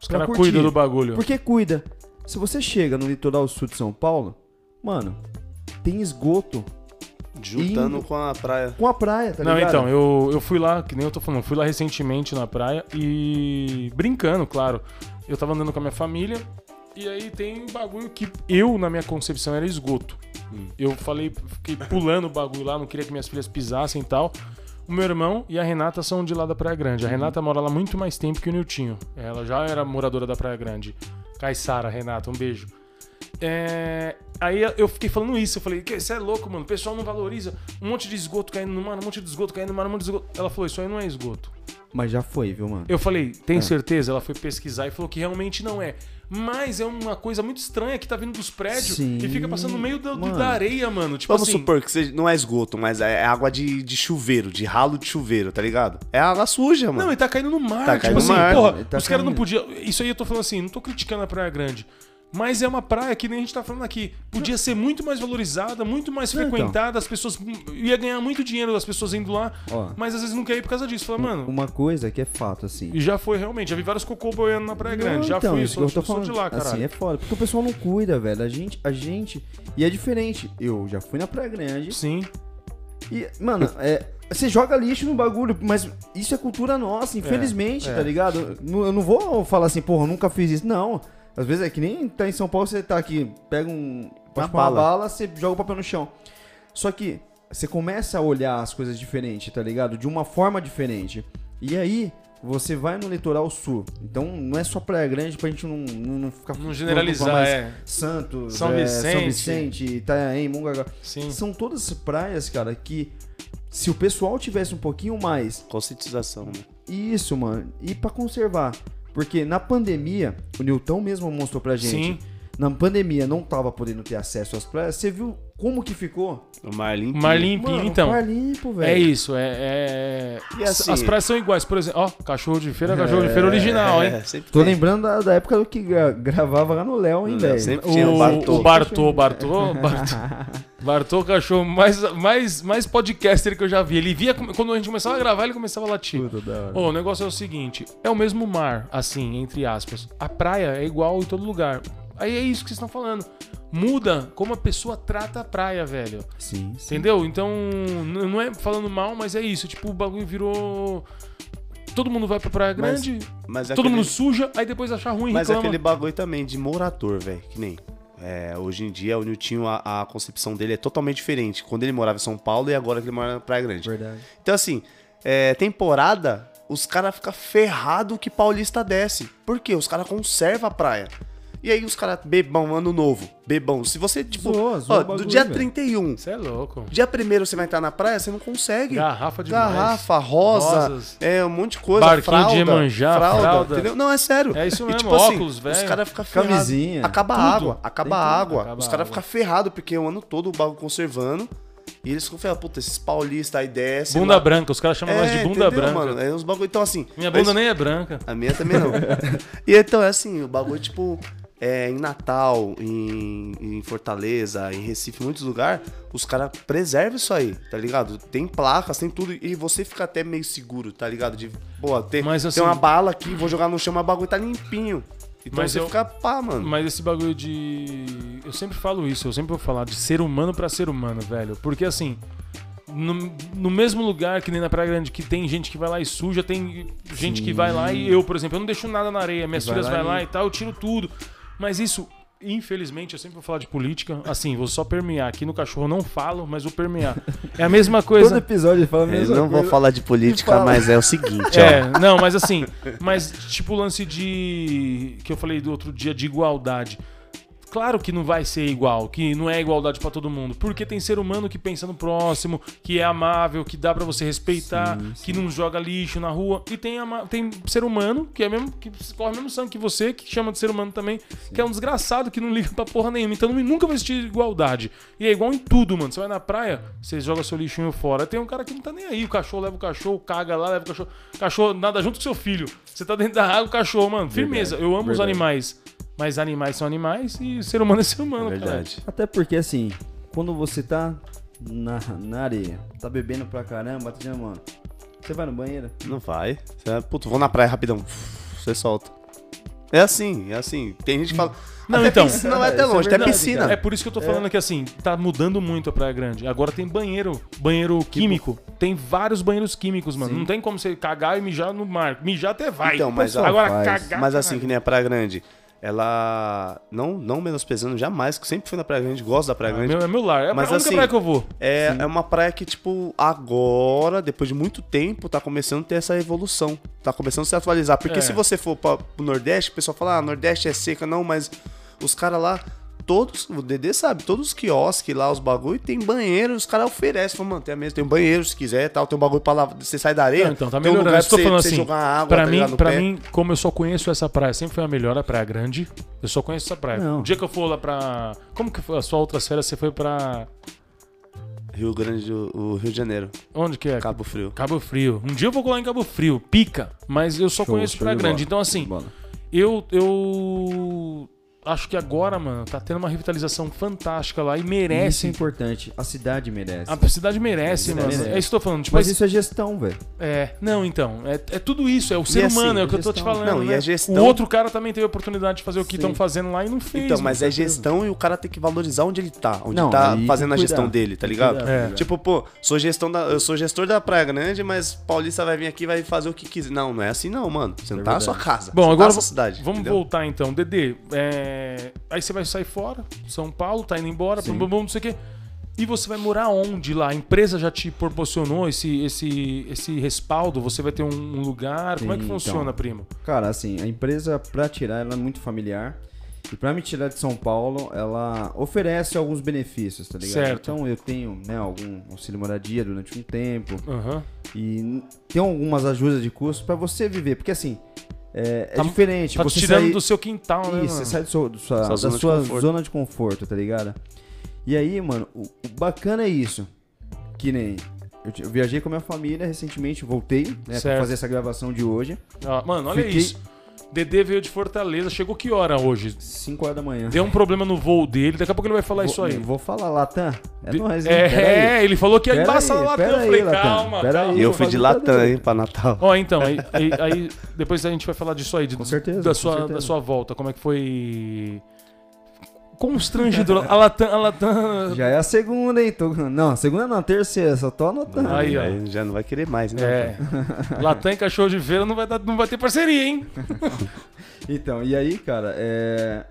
Os caras cuidam do bagulho. Porque cuida. Se você chega no litoral sul de São Paulo, mano, tem esgoto Juntando com a praia. com a praia, tá Não, ligado? então, eu, eu fui lá, que nem eu tô falando, fui lá recentemente na praia e brincando, claro. Eu tava andando com a minha família e aí tem um bagulho que eu, na minha concepção, era esgoto. Hum. Eu falei, fiquei pulando o bagulho lá, não queria que minhas filhas pisassem e tal. O meu irmão e a Renata são de lá da Praia Grande. A Renata mora lá muito mais tempo que o Niltinho. Ela já era moradora da Praia Grande. Caissara, Renata, um beijo. É, Aí eu fiquei falando isso, eu falei, que você é louco, mano, o pessoal não valoriza. Um monte de esgoto caindo no mar, um monte de esgoto caindo no mar, um monte de esgoto. Ela falou, isso aí não é esgoto. Mas já foi, viu, mano? Eu falei, tem É. certeza? Ela foi pesquisar e falou que realmente não é. Mas é uma coisa muito estranha que tá vindo dos prédios Sim, e fica passando no meio do- mano. da areia, mano. Tipo Vamos assim, supor que seja, não é esgoto, mas é água de, de chuveiro, de ralo de chuveiro, tá ligado? É água suja, mano. Não, e tá caindo no mar. Tá tipo caindo no assim, mar, porra, tá os caras não podiam. Isso aí eu tô falando assim, não tô criticando a Praia Grande. Mas é uma praia que nem a gente tá falando aqui. Podia ser muito mais valorizada, muito mais Não, então. frequentada, as pessoas. ia ganhar muito dinheiro das pessoas indo lá. Ó. Mas às vezes não quer ir por causa disso. Fala, mano. Uma coisa que é fato, assim. E já foi realmente. Já vi vários cocô boiando na Praia Grande. Não, já então, fui, isso sou, eu tô sou falando. de lá, caralho. Assim, é foda. Porque o pessoal não cuida, velho. A gente, a gente. E é diferente. Eu já fui na Praia Grande. Sim. E, mano, é. Você joga lixo no bagulho, mas isso é cultura nossa, infelizmente, é. tá ligado? Eu não- vou falar assim, porra, nunca fiz isso. Não. Às vezes é que nem tá em São Paulo, você tá aqui, pega um. Pode Uma bala. bala, você joga o papel no chão. Só que você começa a olhar as coisas diferentes, tá ligado? De uma forma diferente. E aí, você vai no litoral sul. Então não é só Praia Grande pra gente não, não, não ficar. Não generalizar, é. Santos, São é, Vicente. São Vicente, Itanhaém, Mongaguá. Sim. São todas praias, cara, que se o pessoal tivesse um pouquinho mais Conscientização, né? isso, mano, e pra conservar, porque na pandemia, o Newton mesmo mostrou pra gente. Sim. na pandemia não tava podendo ter acesso às praias, você viu como que ficou? O mar limpinho. Mar limpinho, Mano, então. Mar limpo, velho. É isso, é. é- assim- As praias são iguais, por exemplo. Ó, cachorro de feira, cachorro de feira original, hein? É, sempre Tô tem. lembrando da, da época que gra- gravava lá no Léo, hein, velho. sempre tinha o O, Bartô. o Bartô, Bartô, Bartô, Bartô, o cachorro mais, mais, mais podcaster que eu já vi. Ele via, quando a gente começava a gravar, ele começava a latir. Puta. Ô, o negócio é o seguinte: é o mesmo mar, assim, entre aspas. A praia é igual em todo lugar. Aí é isso que vocês estão falando. Muda como a pessoa trata a praia, velho. Sim, sim. Entendeu? Então, não é falando mal, mas é isso. Tipo, o bagulho virou. Todo mundo vai pra Praia Mas- Grande, Mas todo aquele- mundo suja, aí depois achar ruim Mas é reclama. aquele bagulho também de morador, velho. Que nem. É, hoje em dia, o Niltinho, a, a concepção dele é totalmente diferente. Quando ele morava em São Paulo e agora que ele mora na Praia Grande. Verdade. Então, assim, é, temporada, os caras ficam ferrados que Paulista desce. Por quê? Os caras conservam a praia. E aí os caras, bebão, ano novo, bebão. Se você, tipo, Zoa, zoa ó, bagulho, do dia velho. 31, Você é louco. dia 1 você vai entrar na praia, você não consegue. Garrafa demais. Garrafa, rosa, Rosas. é um monte de coisa. Barquinho fralda, de Iemanjá, fralda. entendeu? Não, é sério. É isso E, mesmo, tipo assim, óculos, velho. Os caras ficam ferrados. Camisinha, Acaba a tudo. água, acaba água. Acaba os caras ficam ferrados, porque o ano todo o bagulho conservando. E eles ficam ferrados. Puta, esses paulistas aí descem. Bunda lá. branca, os caras chamam nós de É, bunda entendeu, branca. Mano? É uns bagulho. Então, assim. Minha bunda mas- nem é branca. A minha também não. e então, é assim, o bagulho, tipo, é, em Natal, em, em Fortaleza, em Recife, em muitos lugares, os caras preservam isso aí, tá ligado? Tem placas, tem tudo, e você fica até meio seguro, tá ligado? De, pô, tem, Mas, assim- tem uma bala aqui, vou jogar no chão, mas o bagulho tá limpinho. Então Mas você eu- fica pá, mano. Mas esse bagulho de. Eu sempre falo isso, eu sempre vou falar de ser humano pra ser humano, velho. Porque assim. No, no mesmo lugar que nem na Praia Grande, que tem gente que vai lá e suja, tem gente que vai lá e eu, por exemplo, eu não deixo nada na areia. Minhas Vai filhas lá vai lá e tal, eu tiro tudo. Mas isso, infelizmente, eu sempre vou falar de política. Assim, vou só permear. Aqui no cachorro eu não falo, mas vou permear. É a mesma Todo coisa. episódio ele fala a Eu mesma não vou coisa. falar de política, Fala. mas é o seguinte, ó. É, não, mas assim, mas tipo o lance de. que eu falei do outro dia de igualdade. Claro que não vai ser igual, que não é igualdade pra todo mundo, porque tem ser humano que pensa no próximo, que é amável, que dá pra você respeitar, Sim, que não joga lixo na rua, e tem, tem ser humano que é mesmo que corre o mesmo sangue que você, que chama de ser humano também, que é um desgraçado que não liga pra porra nenhuma, então nunca vai existir igualdade. E é igual em tudo, mano. Você vai na praia, você joga seu lixinho fora, tem um cara que não tá nem aí, o cachorro leva o cachorro, caga lá, leva o cachorro, cachorro nada junto com seu filho. Você tá dentro da água, o cachorro, mano, firmeza. Eu amo os verdade. animais. Mas animais são animais e ser humano é ser humano, cara. Verdade. Até porque, assim, quando você tá na, na areia, tá bebendo pra caramba, tá dizendo, mano, você vai no banheiro? Não vai. Você, é, puto, vou na praia rapidão. Você solta. É assim, é assim. Tem gente que fala. Não, até então. piscina não é até Isso é longe, até verdade, piscina. cara. É por isso que eu tô falando que assim, tá mudando muito a Praia Grande. Agora tem banheiro, banheiro químico. Tem vários banheiros químicos, mano. Sim. Não tem como você cagar e mijar no mar. Mijar até vai. Então, mas, agora faz. cagar. Mas assim, que nem a Praia Grande, ela. Não, não menosprezando jamais, que sempre fui na Praia Grande, gosto da Praia é Grande. meu, é meu lar. É a Mas única assim, praia que eu vou. É, é uma praia que, tipo, agora, depois de muito tempo, tá começando a ter essa evolução. Tá começando a se atualizar. Porque É. se você for pra, pro Nordeste, o pessoal fala, ah, Nordeste é seca, não, mas os caras lá. Todos, o Dedê sabe, todos os quiosques lá, os bagulho, tem banheiro, os caras oferecem. Falam, mano, tem a mesa, tem um banheiro se quiser tal, tem um bagulho pra lá, você sai da areia. Não, então, tá tem um lugar pra falando pra assim. jogar água, pra tá mim, pra pé. mim, como eu só conheço essa praia, sempre foi a melhor, a Praia Grande. Eu só conheço essa praia. Não. O dia que eu for lá pra. Como que foi a sua outras férias? Você foi pra. Rio Grande do o Rio de Janeiro, Onde que é? Cabo Frio. Cabo Frio. Um dia eu vou colar em Cabo Frio, pica. Mas eu só Show, conheço Praia de Grande. Então, assim, eu, eu acho que agora, mano, tá tendo uma revitalização fantástica lá e Isso é merece. importante. A cidade merece. A cidade merece, Cidade mano. merece. É isso que eu tô falando. Tipo, Mas assim, isso é gestão, velho. é. Não, então. É, é tudo isso. É o ser assim, humano, é o que é eu tô te gestão. falando. Não, e né? a gestão- O outro cara também teve a oportunidade de fazer o que estão fazendo lá e não fez. Então, mas é gestão e o cara tem que valorizar onde ele tá, onde Não, tá fazendo a gestão dele, tá ligado? cuidar, É. Tipo, pô, sou gestão da, eu sou gestor da Praia Grande, mas Paulista vai vir aqui e vai fazer o que quiser. Não, não é assim não, mano. Você não É tá na sua casa. Bom, tá agora na sua cidade. vamos entendeu? voltar então. Dedê, é, aí você vai sair fora, São Paulo, tá indo embora, Sim. bum, bum, não sei o quê. E você vai morar onde lá? A empresa já te proporcionou esse, esse, esse respaldo? Você vai ter um lugar? Como é que funciona, então. primo? Cara, assim, a empresa, pra tirar, ela é muito familiar. E pra me tirar de São Paulo, ela oferece alguns benefícios, tá ligado? Certo. Então eu tenho, né, algum auxílio moradia durante um tempo. Aham. E tem algumas ajudas de custo pra você viver. Porque assim, é, é Tá- diferente. Tá você tirando sair- do seu quintal, né? Isso, mano? você sai do seu- do sua- da zona de sua conforto. zona de conforto, tá ligado? E aí, mano, o, o bacana é isso. Que nem. Eu, viajei com a minha família recentemente, voltei, né, pra Certo. fazer essa gravação de hoje. Ah, mano, olha Fiquei- isso. Dedê veio de Fortaleza, chegou que hora hoje? 5 horas da manhã. Deu um problema no voo dele, daqui a pouco ele vai falar isso vou, aí. Vou falar, Latam. É De- nóis, hein? é, aí. é, ele falou que ia embaçar aí, na Latam. Eu aí, falei, Latam, calma, pera calma. aí. E eu fui de Latam, hein, pra Natal. Ó, então, aí, aí- aí depois a gente vai falar disso aí, de- Com certeza, da, com sua, certeza. da sua volta, como é que foi constrangedor. A Latam, a Latam... Já é a segunda, hein? Tô... Não, a segunda não, a terceira, só tô anotando. Aí, ó. Aí já não vai querer mais, né? É, Latam e cachorro de feira não vai, dar, não vai ter parceria, hein? Então, e aí, cara, é...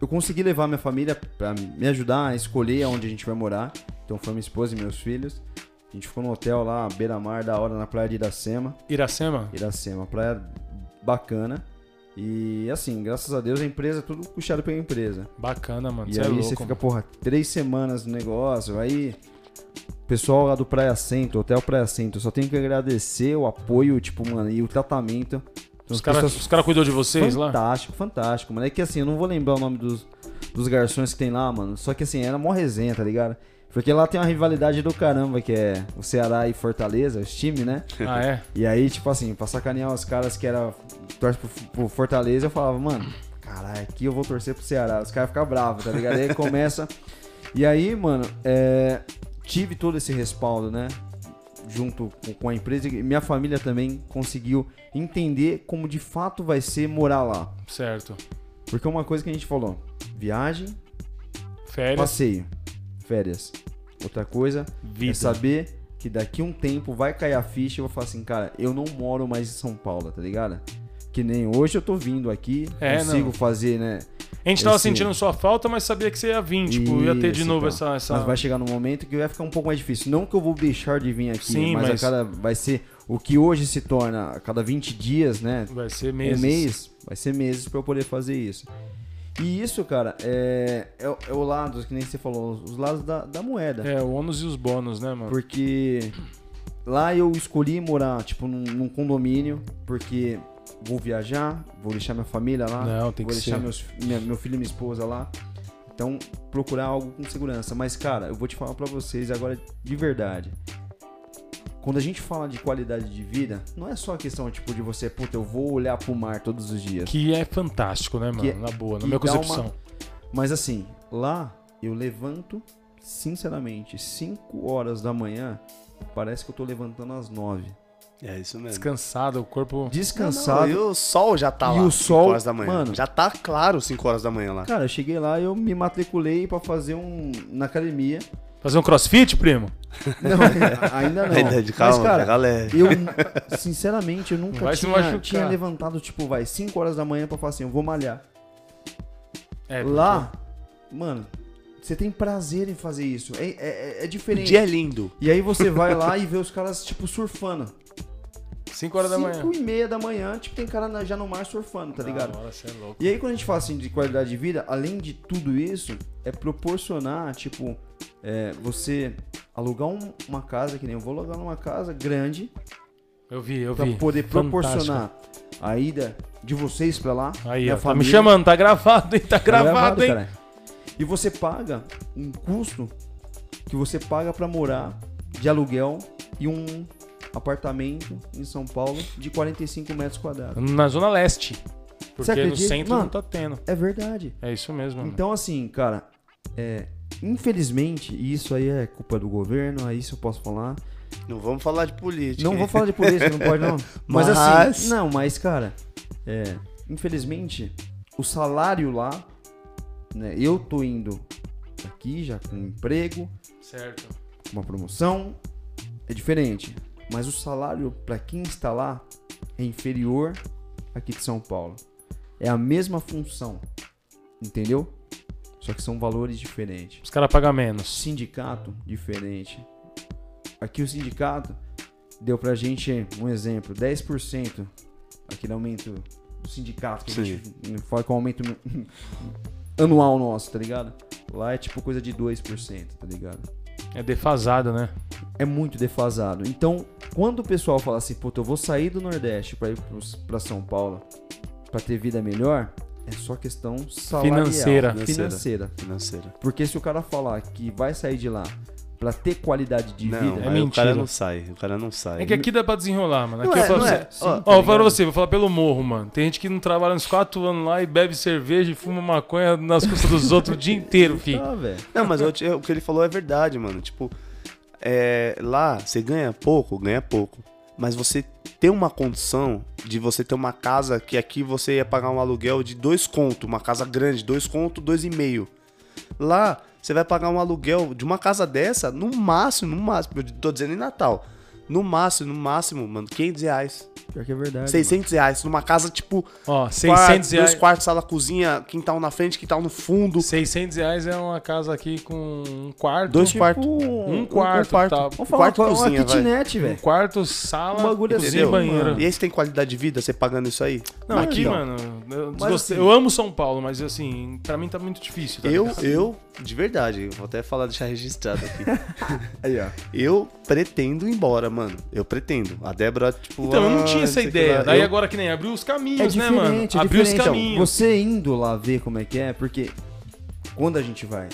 eu consegui levar minha família pra me ajudar a escolher onde a gente vai morar. Então foi minha esposa e meus filhos. A gente ficou no hotel lá, beira-mar, da hora, na praia de Iracema. Iracema? Iracema, praia bacana. E assim, graças a Deus a empresa, tudo puxado pela empresa. Bacana, mano. E Você aí é louco. você fica, porra, três semanas no negócio, aí. Pessoal lá do Praia Centro, Hotel Praia Centro, só tenho que agradecer o apoio, tipo, mano, e o tratamento. Então, Os as caras pessoas- os cara cuidou de vocês lá? fantástico, fantástico, mano. É que assim, eu não vou lembrar o nome dos, dos garçons que tem lá, mano. Só que assim, era mó resenha, tá ligado? Porque lá tem uma rivalidade do caramba, que é o Ceará e Fortaleza, os times, né? Ah, é? E aí, tipo assim, pra sacanear os caras que era torce pro, pro Fortaleza, eu falava, mano, caralho, aqui eu vou torcer pro Ceará. Os caras ficam bravos, tá ligado? Aí começa. E aí, mano, é, tive todo esse respaldo, né? Junto com, a empresa. E minha família também conseguiu entender como de fato vai ser morar lá. Certo. Porque uma coisa que a gente falou: viagem, Férias, passeio, férias. Outra coisa vida. é saber que daqui um tempo vai cair a ficha e eu vou falar assim, cara, eu não moro mais em São Paulo, tá ligado? Que nem hoje eu tô vindo aqui, É, consigo não. fazer, né? A gente tava esse- sentindo sua falta, mas sabia que você ia vir. Tipo, ia ter de Isso, novo então. essa. essa... Mas vai chegar num momento que vai ficar um pouco mais difícil. Não que eu vou deixar de vir aqui, Sim, mas, mas- a cada vai ser o que hoje se torna a cada 20 dias, né? Vai ser meses. Um mês, vai ser meses pra eu poder fazer isso. E isso, cara, é, é, o- é o lado, que nem você falou, os lados da, da moeda. É, o ônus e os bônus, né, mano? Porque lá eu escolhi morar, tipo, num, num condomínio, porque vou viajar, vou deixar minha família lá, Não, tem vou que deixar ser. meus, minha- meu filho e minha esposa lá. Então, procurar algo com segurança. Mas, cara, eu vou te falar pra vocês agora de verdade. Quando a gente fala de qualidade de vida, não é só a questão, tipo, de você, puta, eu vou olhar pro mar todos os dias. Que é fantástico, né, mano? Que- Na boa, na minha concepção. Mas assim, lá eu levanto, sinceramente, 5 horas da manhã, parece que eu tô levantando às 9. É isso mesmo. Descansado, o corpo. Descansado. Não, e o sol já tá E lá. o 5 sol, horas da manhã. mano. Já tá claro 5 horas da manhã lá. Cara, eu cheguei lá, eu me matriculei pra fazer um na academia. Fazer um crossfit, primo? Não, ainda não. Ainda de calma, Mas, cara, pega leve. eu, sinceramente, eu nunca Vai tinha, tinha levantado, tipo, vai, 5 horas da manhã pra falar assim, eu vou malhar. É, Lá, mano, você tem prazer em fazer isso. É, é, é O diferente. dia é lindo. E aí você vai lá e vê os caras, tipo, surfando. 5 horas da manhã. 5 e meia da manhã, tipo, tem cara já no mar surfando, tá ligado? Da hora, cê é louco. E aí quando a gente fala assim de qualidade de vida, além de tudo isso, é proporcionar, tipo, é, você alugar um- uma casa, que nem eu vou alugar uma casa grande, Eu vi, eu pra vi. poder proporcionar a ida de vocês pra lá. Aí, minha ó, tá me família. chamando, tá gravado, hein? Tá Tá gravado, hein? caralho. E você paga um custo que você paga pra morar de aluguel e um apartamento em São Paulo de 45 metros quadrados. Na Zona Leste. Porque no centro Mano. não tá tendo. É verdade. É isso mesmo. mano. Então, assim, cara, é, infelizmente, e isso aí é culpa do governo, aí isso eu posso falar. Não vamos falar de política. Não vou falar de política, não pode não. Mas, Mas- assim, não, mas, cara, é, infelizmente, o salário lá, né, eu tô indo aqui já com um emprego, Certo. uma promoção, é diferente. Mas o salário para quem está lá é inferior aqui de São Paulo. É a mesma função, entendeu? Só que são valores diferentes. Os caras pagam menos. Sindicato, diferente. Aqui o sindicato deu pra gente um exemplo, 10% aquele aumento do sindicato que a Sim. gente fala que é um aumento anual nosso, tá ligado? Lá é tipo coisa de 2%, tá ligado? É defasado, né? é muito defasado. Então, Quando o pessoal fala assim, puta, eu vou sair do Nordeste pra ir pra São Paulo pra ter vida melhor, é só questão salarial, Financeira. financeira. Financeira. Porque se o cara falar que vai sair de lá pra ter qualidade de Não, vida, É aí o mentira. cara não sai. O cara não sai. É que aqui dá pra desenrolar, mano. Aqui Não eu é, falo pra é. você. Ó, Ó, tá eu falo pra você, vou falar pelo morro, mano. Tem gente que não trabalha uns 4 anos lá e bebe cerveja e fuma maconha nas custas dos outros o dia inteiro, filho. tá, velho. Não, mas eu te- o que ele falou é verdade, mano. Tipo, é, lá você ganha pouco, ganha pouco. Mas você tem uma condição de você ter uma casa que aqui você ia pagar um aluguel de dois conto, uma casa grande, dois conto, dois e meio. Lá você vai pagar um aluguel de uma casa dessa, no máximo, no máximo, eu tô dizendo em Natal. No máximo, no máximo, mano, 500 reais. Pior que é verdade. 600 reais. Numa casa, tipo, Ó, 600 quarto, reais. dois quartos, sala, cozinha, quintal na frente, quintal no fundo. 600 reais é uma casa aqui com um quarto. Dois Tipo, quartos. Um quarto, tá. Vamos falar quarto, uma, cozinha, uma kitnet, Um velho. quarto, sala, Um bagulho cozinha assim, e banheiro. mano. E aí você tem qualidade de vida, você pagando isso aí? Não, aqui, mano, eu, assim- eu amo São Paulo, mas assim, pra mim tá muito difícil. Tá Eu, ligado? eu, de verdade, vou até falar, deixar registrado aqui. Aí, ó. eu pretendo ir embora, mano. Eu pretendo. A Débora, tipo. Então, eu não ah, tinha essa sei ideia. lá. Daí Eu- agora que nem abriu os caminhos, É né, mano? diferente, é abriu os diferente. Então, caminhos. você indo lá ver como é que é, porque quando a gente vai,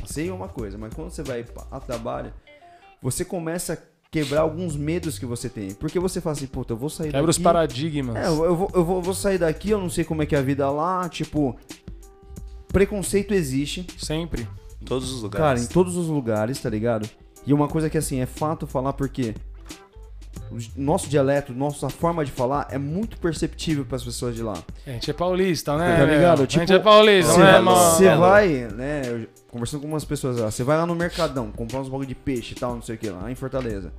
passeio é uma coisa, mas quando você vai a trabalho, você começa a quebrar alguns medos que você tem. Porque você fala assim, puta, eu vou sair Quebra os daqui. paradigmas. É, eu, vou, eu, vou, eu vou sair daqui, eu não sei como é que é a vida lá, tipo. Preconceito existe, Sempre. Em todos os cara, lugares. em todos os lugares, tá ligado? E uma coisa que assim, é fato falar porque nosso dialeto, nossa forma de falar é muito perceptível para as pessoas de lá. A gente é paulista, né? Tá ligado? Tipo, a gente é paulista, Você né, vai, mano? você vai, né, eu- conversando com umas pessoas lá, você vai lá no Mercadão comprar uns bagulho de peixe e tal, não sei o que lá, em Fortaleza.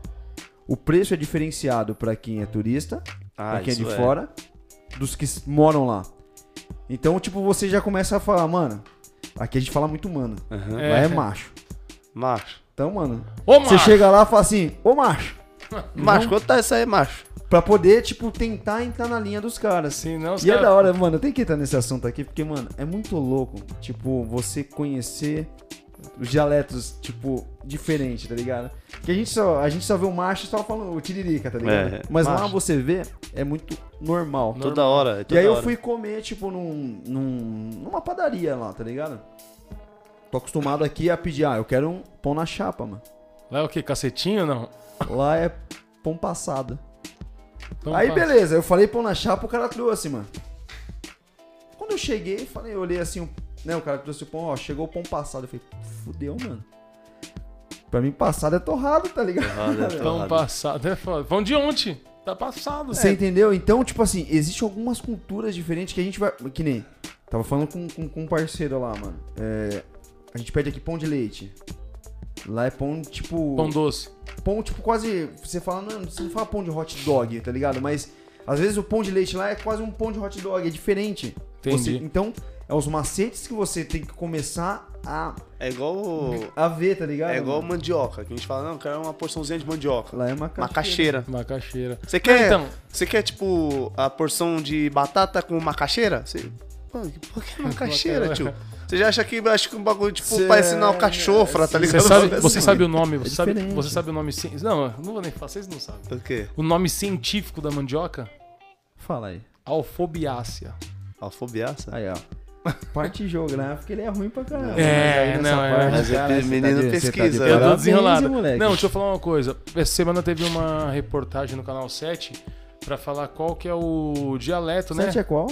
O preço é diferenciado pra quem é turista, Ah, pra quem é de é. fora, dos que moram lá. Então, tipo, você já começa a falar, mano, aqui a gente fala muito mano, Aham. É. lá é macho. Macho. Então, mano, Ô, você macho! chega lá e fala assim, ô macho, Macho, quanto tá isso aí, macho? pra poder, tipo, tentar entrar na linha dos caras. Senão os E é da hora, mano, tem que entrar nesse assunto aqui, porque, mano, é muito louco, tipo, você conhecer os dialetos, tipo, diferente, tá ligado? Que a gente só, a gente só vê o macho só falando o tiririca, tá ligado? É, Mas lá macho. você vê, é muito normal. Toda hora. é E toda aí eu hora. fui comer, tipo, num, num, numa padaria lá, tá ligado? Tô acostumado aqui a pedir, ah, eu quero um pão na chapa, mano. Lá é o quê? Cacetinho ou não? Lá é pão passado. Então, Aí beleza, eu falei pão na chapa, o cara trouxe, mano. Quando eu cheguei, falei, eu olhei assim, né, o cara trouxe o pão, ó, chegou o pão passado. Eu falei, fudeu, mano. Pra mim, passado é torrado, tá ligado? Torrado é Pão torrado. passado é foda. Pão de ontem. Tá passado. Você entendeu? Então, tipo assim, existem algumas culturas diferentes que a gente vai. Que nem. Tava falando com, com, com um parceiro lá, mano. É, a gente pede aqui pão de leite. Lá é pão, tipo. Pão doce. pão, tipo, quase. Você fala, não, você não fala pão de hot dog, tá ligado? Mas às vezes o pão de leite lá é quase um pão de hot dog, é diferente. Entendi. Você- então, é os macetes que você tem que começar a, É igual. a ver, tá ligado? É igual mano? mandioca, que a gente fala, não, quero uma porçãozinha de mandioca. Lá é uma Macaxeira. Macaxeira. Você quer, Então. você quer, tipo, a porção de batata com macaxeira? Você... Pô, por que macaxeira, tio? Você já acha que, acho que um bagulho, tipo, Cê- parecendo uma cachofra, tá ligado? Você sabe, Assim. você sabe o nome, você, É sabe, diferente. você sabe o nome cien- Não, não vou nem falar, vocês não sabem. O quê? O nome científico da mandioca? Fala aí. Alfobiácea. Alfobiaça? Aí, ó. Parte geográfica, ele é ruim pra caramba. É, não, é. parte, Mas cara, você menino de- você pesquisa, de eu tô desenrolado. moleque. Não, deixa eu falar uma coisa. Essa semana teve uma reportagem no Canal 7 pra falar qual que é o dialeto, né? Sete é qual?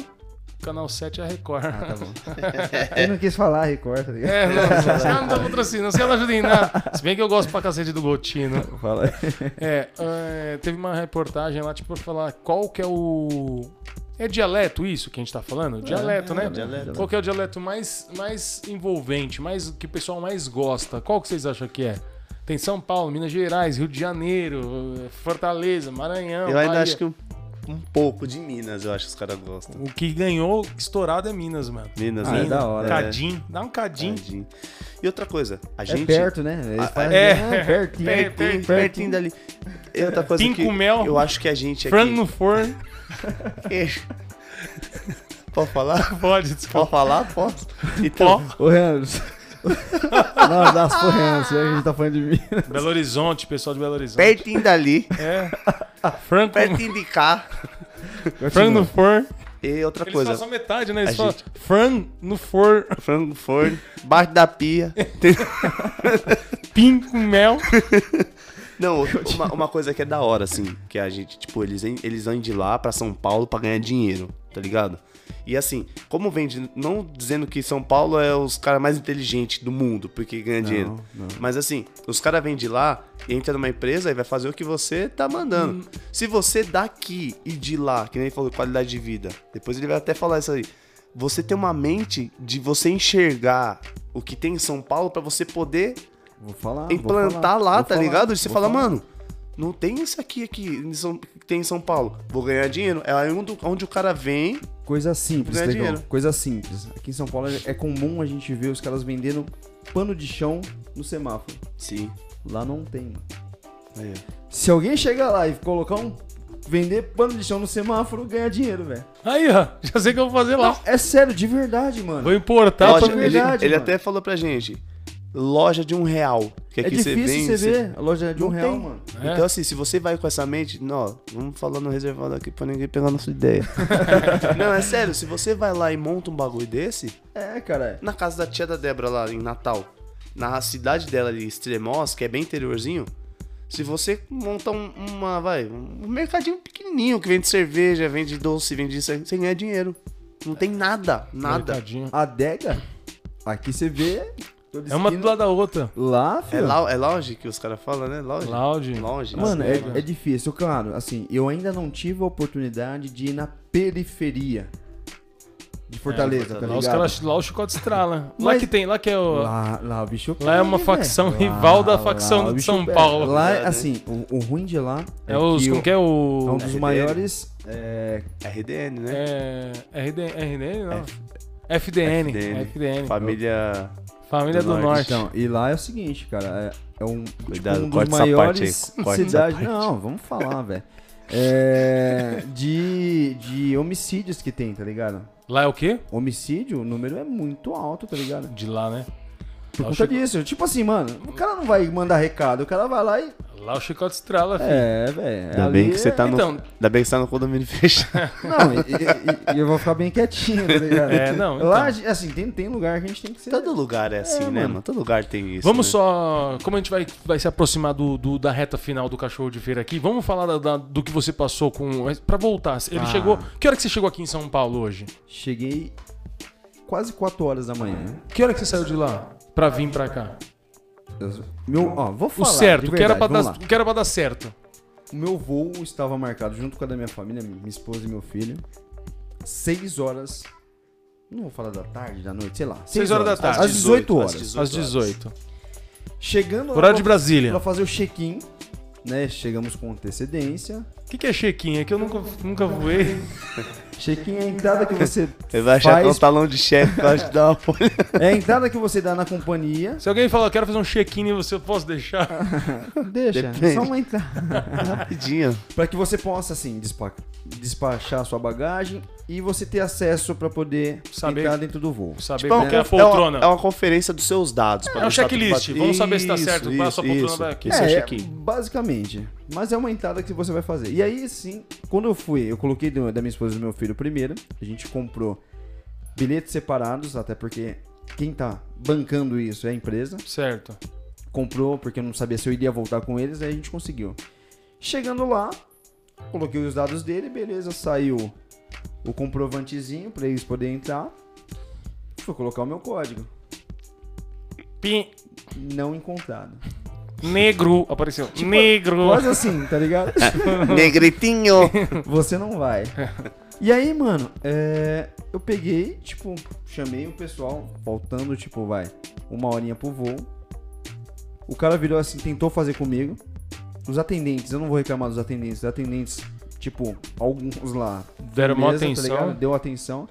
Canal 7 é a Record. Ah, tá bom. Ele não quis falar Record, tá ligado? É, não, os caras não dão patrocínio, os caras ajudam nada. Se bem que eu gosto pra cacete do Gotino. Fala aí. É, é, teve uma reportagem lá, tipo, pra falar qual que é o. É dialeto isso que a gente tá falando? Dialeto, né? dialeto. Qual que é o dialeto mais, mais envolvente, mais que o pessoal mais gosta? Qual que vocês acham que é? Tem São Paulo, Minas Gerais, Rio de Janeiro, Fortaleza, Maranhão. Eu ainda Bahia. acho que um, um pouco de Minas, eu acho que os caras gostam. O que ganhou estourado é Minas, mano. Minas, Ah, né? é da hora. Cadim, dá um cadim. Tadinho. E outra coisa, a É gente... perto, né? Eles fazem, é. ah, pertinho. É, pertinho, pertinho, pertinho dali. E outra coisa que mel, eu acho que a gente aqui... frango no forno. Pode falar? Pode, desculpa. Pode falar? Posso. Então, Ô, Renan, Não, das Forrense, a gente tá falando de mim. Belo Horizonte, pessoal de Belo Horizonte. Pertinho dali, É. Franco, pertinho de cá. frango no forno. E outra Eles coisa, falam só metade, né? Eles falam gente- frango no forno, frango no forno, baixo da pia. Pim com mel. Não, uma, uma coisa que é da hora, assim, que a gente, tipo, eles, eles vão de lá pra São Paulo pra ganhar dinheiro, tá ligado? E assim, como vende, não dizendo que São Paulo é os caras mais inteligentes do mundo, porque ganha dinheiro. não. Mas assim, os caras vêm de lá, entra numa empresa e vai fazer o que você tá mandando. Se você daqui e de lá, que nem ele falou, qualidade de vida, depois ele vai até falar isso aí. Você tem uma mente de você enxergar o que tem em São Paulo pra você poder Vou falar. implantar falar, lá, tá falar, ligado? E você fala, mano, não tem isso aqui, aqui que tem em São Paulo. Vou ganhar dinheiro. É aí onde, onde o cara vem. Coisa simples, dinheiro. Coisa simples. Aqui em São Paulo é comum a gente ver os caras vendendo pano de chão no semáforo. Sim. Lá não tem, mano. Aí, Se alguém chegar lá e colocar um. Vender pano de chão no semáforo, ganha dinheiro, velho. Aí, ó, já sei o que eu vou fazer lá. É sério, de verdade, mano. Vou importar Loja- pra de ele verdade, ele mano. até falou pra gente: loja de um real. Que É aqui você difícil vem. você você- ver a loja de um Não real, tem. mano. É. Então, assim, se você vai com essa mente, não, vamos falando reservado aqui pra ninguém pegar nossa ideia. não, é sério, se você vai lá e monta um bagulho desse, É, cara. na casa da tia da Débora lá em Natal, na cidade dela ali, Extremoz, que é bem interiorzinho, se você montar um, uma, vai, um mercadinho pequenininho que vende cerveja, vende doce, vende isso, aí, você ganha dinheiro. Não tem nada, nada. Mercadinho. A adega, aqui você vê. Toda É uma do lado da outra. Lá, É, filho. lau- é lounge que os caras falam, né? Lounge. Lounge. Lounge. Mano, é, Adega. é difícil. Claro, assim, eu ainda não tive a oportunidade de ir na periferia de Fortaleza, tá Fortaleza. Lá os ligado? caras, lá o chicote estrala. Lá Mas- que tem, lá que é o. Lá, lá o bicho Lá é uma pega, facção velho. rival da Lá- facção lá de São. Paulo. Lá, né? assim, o, o ruim de lá É os. que Como o- que é é o. um dos RDN. maiores. é, RDN, né? É. RD, RDN? Não. FDN. FDN. FDN. Família. Família do do, Norte. Norte. Então, e lá é o seguinte, cara, é, é um, tipo, Cuidado, um dos maiores cidades. Não, vamos falar, velho. É, de, de homicídios que tem, tá ligado? Lá é o quê? Homicídio, o número é muito alto, tá ligado? De lá, né? Por conta disso. Tipo assim, mano, o cara não vai mandar recado, o cara vai lá e. lá o chicote estrala, filho. É, velho. Ainda bem que você é- tá no. Então- Ainda bem que você tá no condomínio fechado. Não, e, e- e- eu vou ficar bem quietinho, tá ligado? É, não, Lá, então. assim, tem, tem lugar que a gente tem que ser. Todo lugar é assim, É, né, mano. mano? Todo lugar tem isso. Vamos né? só. Como a gente vai, vai se aproximar do, do- da reta final do cachorro de feira aqui, vamos falar da- da- do que você passou com. Pra voltar. Ele Ah. chegou. Que hora que você chegou aqui em São Paulo hoje? Cheguei quase 4 horas da manhã. Que hora que você saiu de lá? Pra vir pra cá? Eu- meu, ó, vou O falar. certo, de o que era, pra dar, o que era pra dar certo. O meu voo estava marcado junto com a da minha família, minha esposa e meu filho. 6 horas. Não vou falar da tarde, da noite, sei lá. Seis horas da tarde. Às 18 horas. às Às 18. Chegando Horário de pra, Brasília. pra fazer o check-in, né? Chegamos com antecedência. O que, que é chequinha? Que eu nunca, nunca voei. Check-in é a entrada que você Você vai achar que é um faz. talão de chefe pra te dar uma folha. É a entrada que você dá na companhia. Se alguém falar, quero fazer um check-in em você, eu posso deixar? Deixa, Depende. só uma entrada. Rapidinho. Pra que você possa, assim, despa- despachar a sua bagagem e você ter acesso pra poder Saber- entrar dentro do voo. Saber Tipo, qual que é a é, poltrona. uma, é uma conferência dos seus dados. pra É um tudo checklist. Vamos saber se tá Isso, certo. Qual é a sua isso, poltrona isso. daqui? Esse é o é, check-in. basicamente. Mas é uma entrada que você vai fazer. E aí, sim, quando eu fui, eu coloquei do- da minha esposa e do meu filho primeiro. A gente comprou bilhetes separados, até porque quem tá bancando isso é a empresa. Certo. Comprou porque eu não sabia se eu iria voltar com eles, aí a gente conseguiu. Chegando lá, coloquei os dados dele, beleza, saiu o comprovantezinho pra eles poderem entrar. Fui colocar o meu código. Pim. Não encontrado. Negro. Apareceu. Negro. Quase assim, tá ligado? Negritinho. Você não vai. E aí, mano, é, eu peguei, tipo, chamei o pessoal, faltando, tipo, vai, uma horinha pro voo. O cara virou assim, tentou fazer comigo. Os atendentes, eu não vou reclamar dos atendentes, os atendentes, tipo, alguns lá. Deram beleza, tá atenção. ligado? Deu atenção.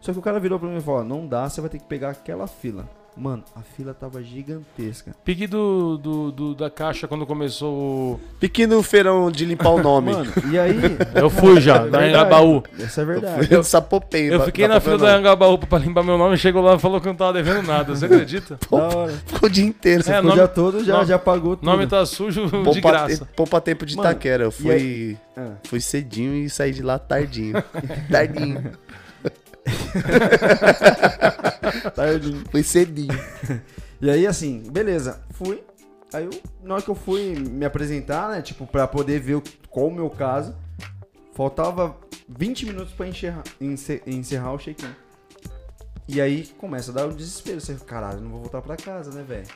Só que o cara virou pra mim e falou: não dá, você vai ter que pegar aquela fila. Mano, a fila tava gigantesca. Pique do, do, do- da caixa quando começou o... Pequeno feirão de limpar o nome. Mano, e aí. Eu fui já, da Verdade. Anhangabaú. Essa é verdade. eu Sapopemba. Eu fiquei na fila da Anhangabaú pra limpar meu nome, chegou lá e falou que eu não tava devendo nada. Você acredita? Da hora. Ficou o dia inteiro. É, O nome- dia todo já, nome- já pagou tudo. O nome tá sujo de Poupa, graça. te- poupa tempo de Mano, Itaquera. Eu fui, Ah. fui cedinho e saí de lá tardinho. tardinho. Tardinho. Fui cedinho. E aí, assim, beleza, fui. Aí, eu, na hora que eu fui me apresentar, né, tipo, pra poder ver qual o meu caso, faltava 20 minutos pra encerrar, encer- encerrar o check-in. E aí começa a dar o desespero. Você, caralho, não vou voltar pra casa, né, velho?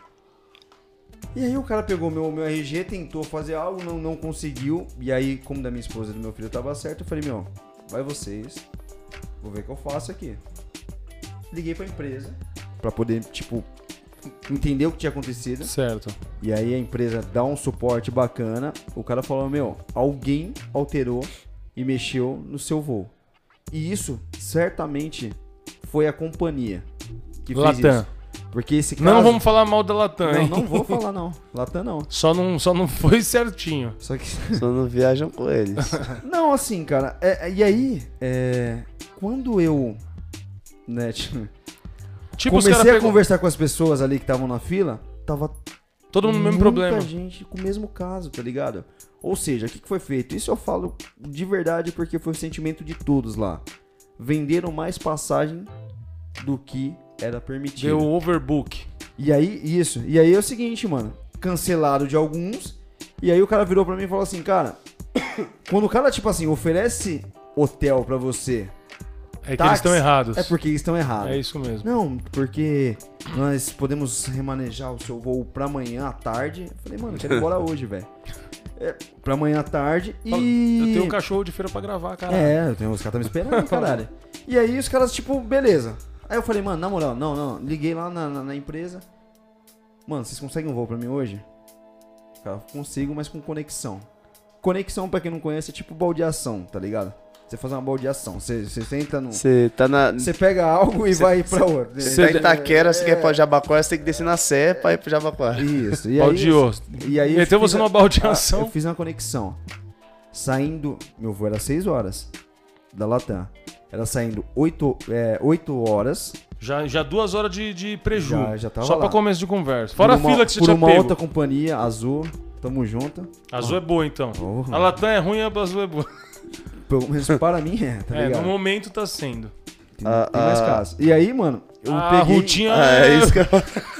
E aí o cara pegou meu, meu RG, tentou fazer algo, não, não conseguiu. E aí, como da minha esposa e do meu filho tava certo, eu falei, meu, vai vocês. Vou ver o que eu faço aqui. Liguei pra empresa pra poder, tipo, entender o que tinha acontecido. Certo. E aí a empresa dá um suporte bacana. O cara falou: Meu, alguém alterou e mexeu no seu voo. E isso certamente foi a companhia que fez Latam. isso. Porque esse caso. Não vamos falar mal da Latam, Não, hein? não vou falar, não. Latam não. Só não, só não foi certinho. Só que. Só não viajam com eles. Não, assim, cara. é- é- e aí, é, quando eu. Né, tipo, Tipo, comecei a pegou... conversar com as pessoas ali que estavam na fila, tava Todo mundo no mesmo muita problema. gente com o mesmo caso, tá ligado? Ou seja, o que que foi feito? Isso eu falo de verdade porque foi o sentimento de todos lá. Venderam mais passagem do que era permitido. Deu overbook. E aí, isso. E aí é o seguinte, mano. Cancelado de alguns. E aí o cara virou pra mim e falou assim, cara. quando o cara, tipo assim, oferece hotel pra você, É que Táxi. eles estão errados. é porque eles estão errados. É isso mesmo. Não, porque nós podemos remanejar o seu voo pra amanhã à tarde. Eu falei, mano, eu quero ir embora hoje, velho. É, pra amanhã à tarde e. Eu tenho um cachorro de feira pra gravar, cara. É, eu tenho, os caras tá me esperando, caralho. E aí os caras, tipo, beleza. Aí eu falei, mano, na moral, não, não. Liguei lá na, na, na empresa. Mano, vocês conseguem um voo pra mim hoje? Cara, consigo, mas com conexão. Conexão, pra quem não conhece, é tipo baldeação, tá ligado? Você faz uma baldeação. Você, você entra no. Você tá na. Você pega algo e vai pra outro. Você tá em Itaquera, você quer ir pra Jabaquara, você tem que descer na Sé pra ir pro Jabaquara. Isso. E aí, Baldeou. E aí eu Meteu você a- numa baldeação. Ah, eu fiz uma conexão. Saindo. Meu voo era 6 horas. Da Latam. Era saindo 8, é, 8 horas. Já, já duas horas de, de preju. Já- já tava Só lá. pra começo de conversa. Fora por a uma, fila que você Por tinha uma pego. outra companhia, Azul. Tamo junto. Azul é boa, então. Porra. A Latam é ruim, a Azul é boa. Pelo menos para mim é, tá é, ligado? no momento tá sendo. Tem, Ah, tem mais ah. caso. E aí, mano, eu a peguei. Rutinha Ah, é isso que eu...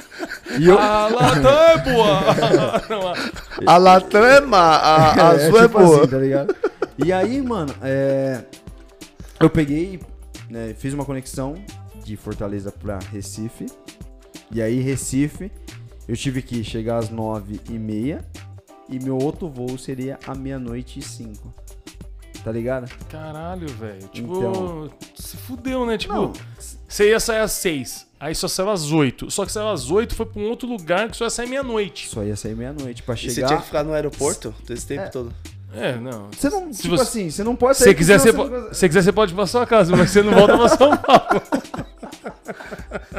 E eu, A Latam é boa. A- Latam é má, a, a Azul é, tipo boa. assim, tá ligado? E aí, mano, é, eu peguei, né, fiz uma conexão de Fortaleza pra Recife. E aí, Recife, eu tive que chegar às nove e meia. E meu outro voo seria à meia-noite e cinco. Tá ligado? Caralho, velho. Tipo, Então. se fudeu, né? Tipo, Não, você ia sair às seis. Aí só saiu às oito. Só que saiu às oito foi pra um outro lugar que só ia sair meia-noite. só ia sair meia-noite pra E você chegar. tinha que ficar no aeroporto esse tempo É. todo? É, não. Você não, Se tipo você- assim, você não pode Se você quiser, senão você, não- se quiser, você pode ir pra sua casa, mas você não volta pra São Paulo.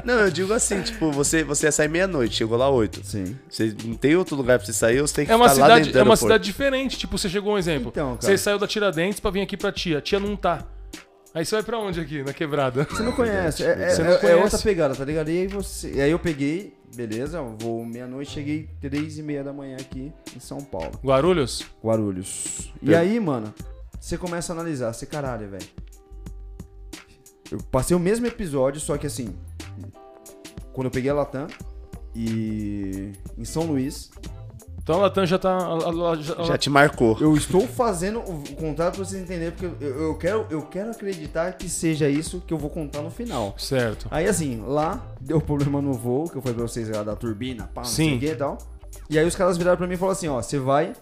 Não, eu digo assim, tipo, você, você ia sair meia-noite, chegou lá oito. Sim. Você não tem outro lugar pra você sair, ou você tem que É uma ficar lá cidade, dentro do é uma aeroporto? cidade diferente. Tipo, você chegou um exemplo. Então, cara. Você saiu da Tiradentes pra vir aqui pra tia. A tia não tá. Aí você vai pra onde aqui, na quebrada? Você não conhece. É, é- Você não é- é conhece. outra pegada, tá ligado? E aí você. E aí eu peguei, beleza, vou meia-noite, cheguei três e meia da manhã aqui em São Paulo. Guarulhos? Guarulhos. E aí, mano, você começa a analisar, você caralho, velho. Eu passei o mesmo episódio, só que assim. Quando eu peguei a Latam e. em São Luís, Então a Latam já tá. a- a- a- já- Já te marcou. eu estou fazendo o contrato pra vocês entenderem, porque eu, eu quero, eu quero acreditar que seja isso que eu vou contar no final. Certo. Aí assim, lá deu problema no voo, que eu falei pra vocês lá da turbina, pá, não sei Sim. o que e tal. E aí os caras viraram pra mim e falaram assim, ó, você vai.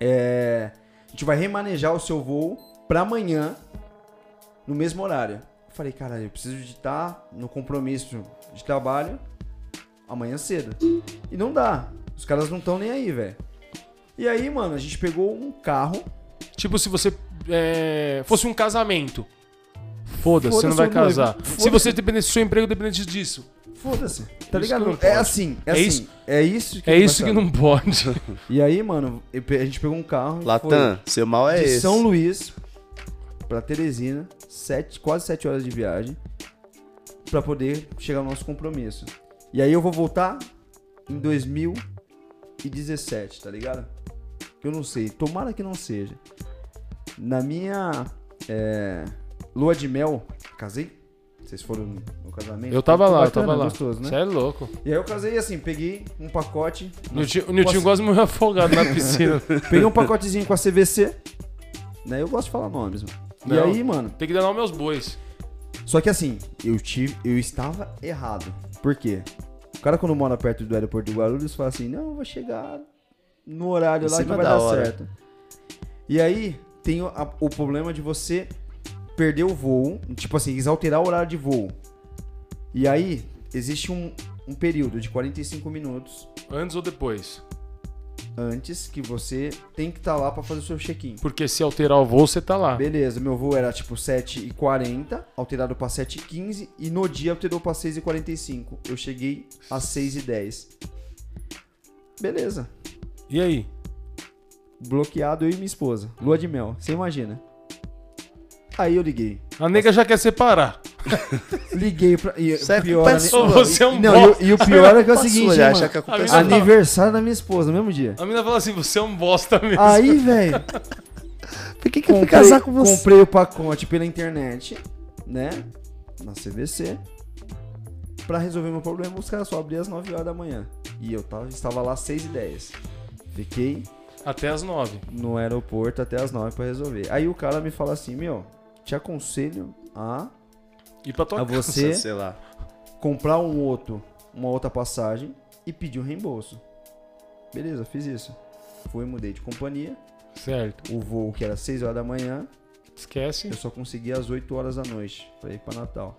É, a gente vai remanejar o seu voo pra amanhã, no mesmo horário. Eu falei, caralho, eu preciso de estar no compromisso de trabalho amanhã cedo. E não dá. Os caras não estão nem aí, velho. E aí, mano, a gente pegou um carro. Tipo, se você é, fosse um casamento. Foda-se, você não vai casar. Se você depender do seu emprego, dependente disso. Foda-se. Tá ligado? É assim, é, É assim. isso- É isso que É não isso que não pode. E aí, mano, a gente pegou um carro. Latam, seu mal é de esse. São Luís pra Teresina, sete, quase sete horas de viagem, pra poder chegar ao nosso compromisso. E aí eu vou voltar em 2017, tá ligado? Eu não sei, tomara que não seja. Na minha é, lua de mel, casei? Vocês foram no casamento? Eu tava lá, eu bacana, tava lá. Gostoso, né? Você é louco. E aí eu casei assim, peguei um pacote. O Niltinho quase morreu afogado na piscina. Peguei um pacotezinho com a CVC. Né? Eu gosto de falar nomes, mano. E Não. aí, mano. Tem que danar os meus bois. Só que assim, eu tive. Eu estava errado. Por quê? O cara quando mora perto do aeroporto de Guarulhos fala assim, não, eu vou chegar no horário Em lá que vai da dar hora. certo. E aí tem o, a- o problema de você perder o voo. Tipo assim, eles alterar o horário de voo. E aí, existe um, um período de 45 minutos Antes ou depois? Antes que você tem que estar lá pra fazer o seu check-in. Porque se alterar o voo, você tá lá. Beleza, meu voo era tipo 7h40, alterado pra 7h15 e no dia alterou pra 6h45. Eu cheguei às 6h10. Beleza. E aí? Bloqueado eu e minha esposa. Lua de mel, você imagina. Aí eu liguei. A nega já quer separar. Liguei pra. E Isso é o pior culpa sua. Você é um Não, bosta. e, e o pior é que é o seguinte, sua, hein, já mano, que a culpa A é sua. aniversário da minha esposa, no mesmo dia. A menina fala assim, você é um bosta mesmo. Aí, velho, Por que, que eu fui comprei, casar com você? comprei o pacote pela internet, né? Na CVC. Pra resolver meu problema, os caras só abriam às 9 horas da manhã. E eu tava, estava lá às 6 e 10 Fiquei Até as nove. no aeroporto até às 9 pra resolver. Aí o cara me fala assim, meu, te aconselho a, E pra tua a você Sei lá. comprar um outro, uma outra passagem e pedir um reembolso. Beleza, fiz isso. Fui, mudei de companhia. Certo. O voo que era 6 horas da manhã, Esquece. eu só consegui às 8 horas da noite pra ir pra Natal.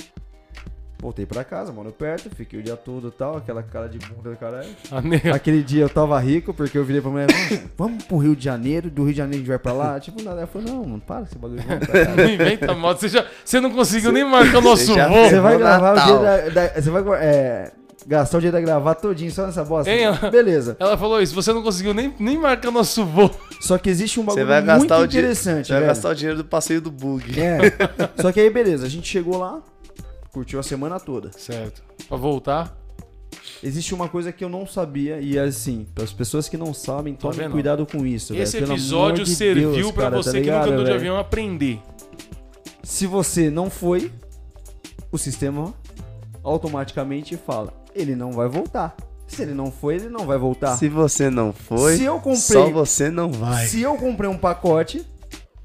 Voltei pra casa, moro perto, fiquei o dia todo e tal, aquela cara de bunda do caralho. A nega. Aquele dia eu tava rico porque eu virei pra mulher, "Vamos- vamos pro Rio de Janeiro, do Rio de Janeiro a gente vai pra lá. Tipo, nada. Ela falou, não, mano, para com esse bagulho. Não inventa moto. Você, já, você não conseguiu nem marcar o nosso já voo. Você vai No gravar o Natal. dia da, da- Você vai é, gastar o dia da gravata todinho só nessa bosta? Hein, ela- Beleza. Ela falou isso, você não conseguiu nem, nem marcar nosso voo. Só que existe um Você bagulho vai muito o dia- interessante, Você vai velho. gastar o dinheiro do passeio do bug. É. Só que aí, beleza, a gente chegou lá, curtiu a semana toda. Certo. Pra voltar, Existe uma coisa que eu não sabia, e assim, para as pessoas que não sabem, Tô tomem vendo. cuidado com isso. esse. Pelo episódio de serviu Deus, pra cara, tá você que ligado, nunca andou de avião aprender. Se você não foi, o sistema automaticamente fala: ele não vai voltar. Se ele não foi, ele não vai voltar. Se você não foi, Se eu comprei- só você não vai. Se eu comprei um pacote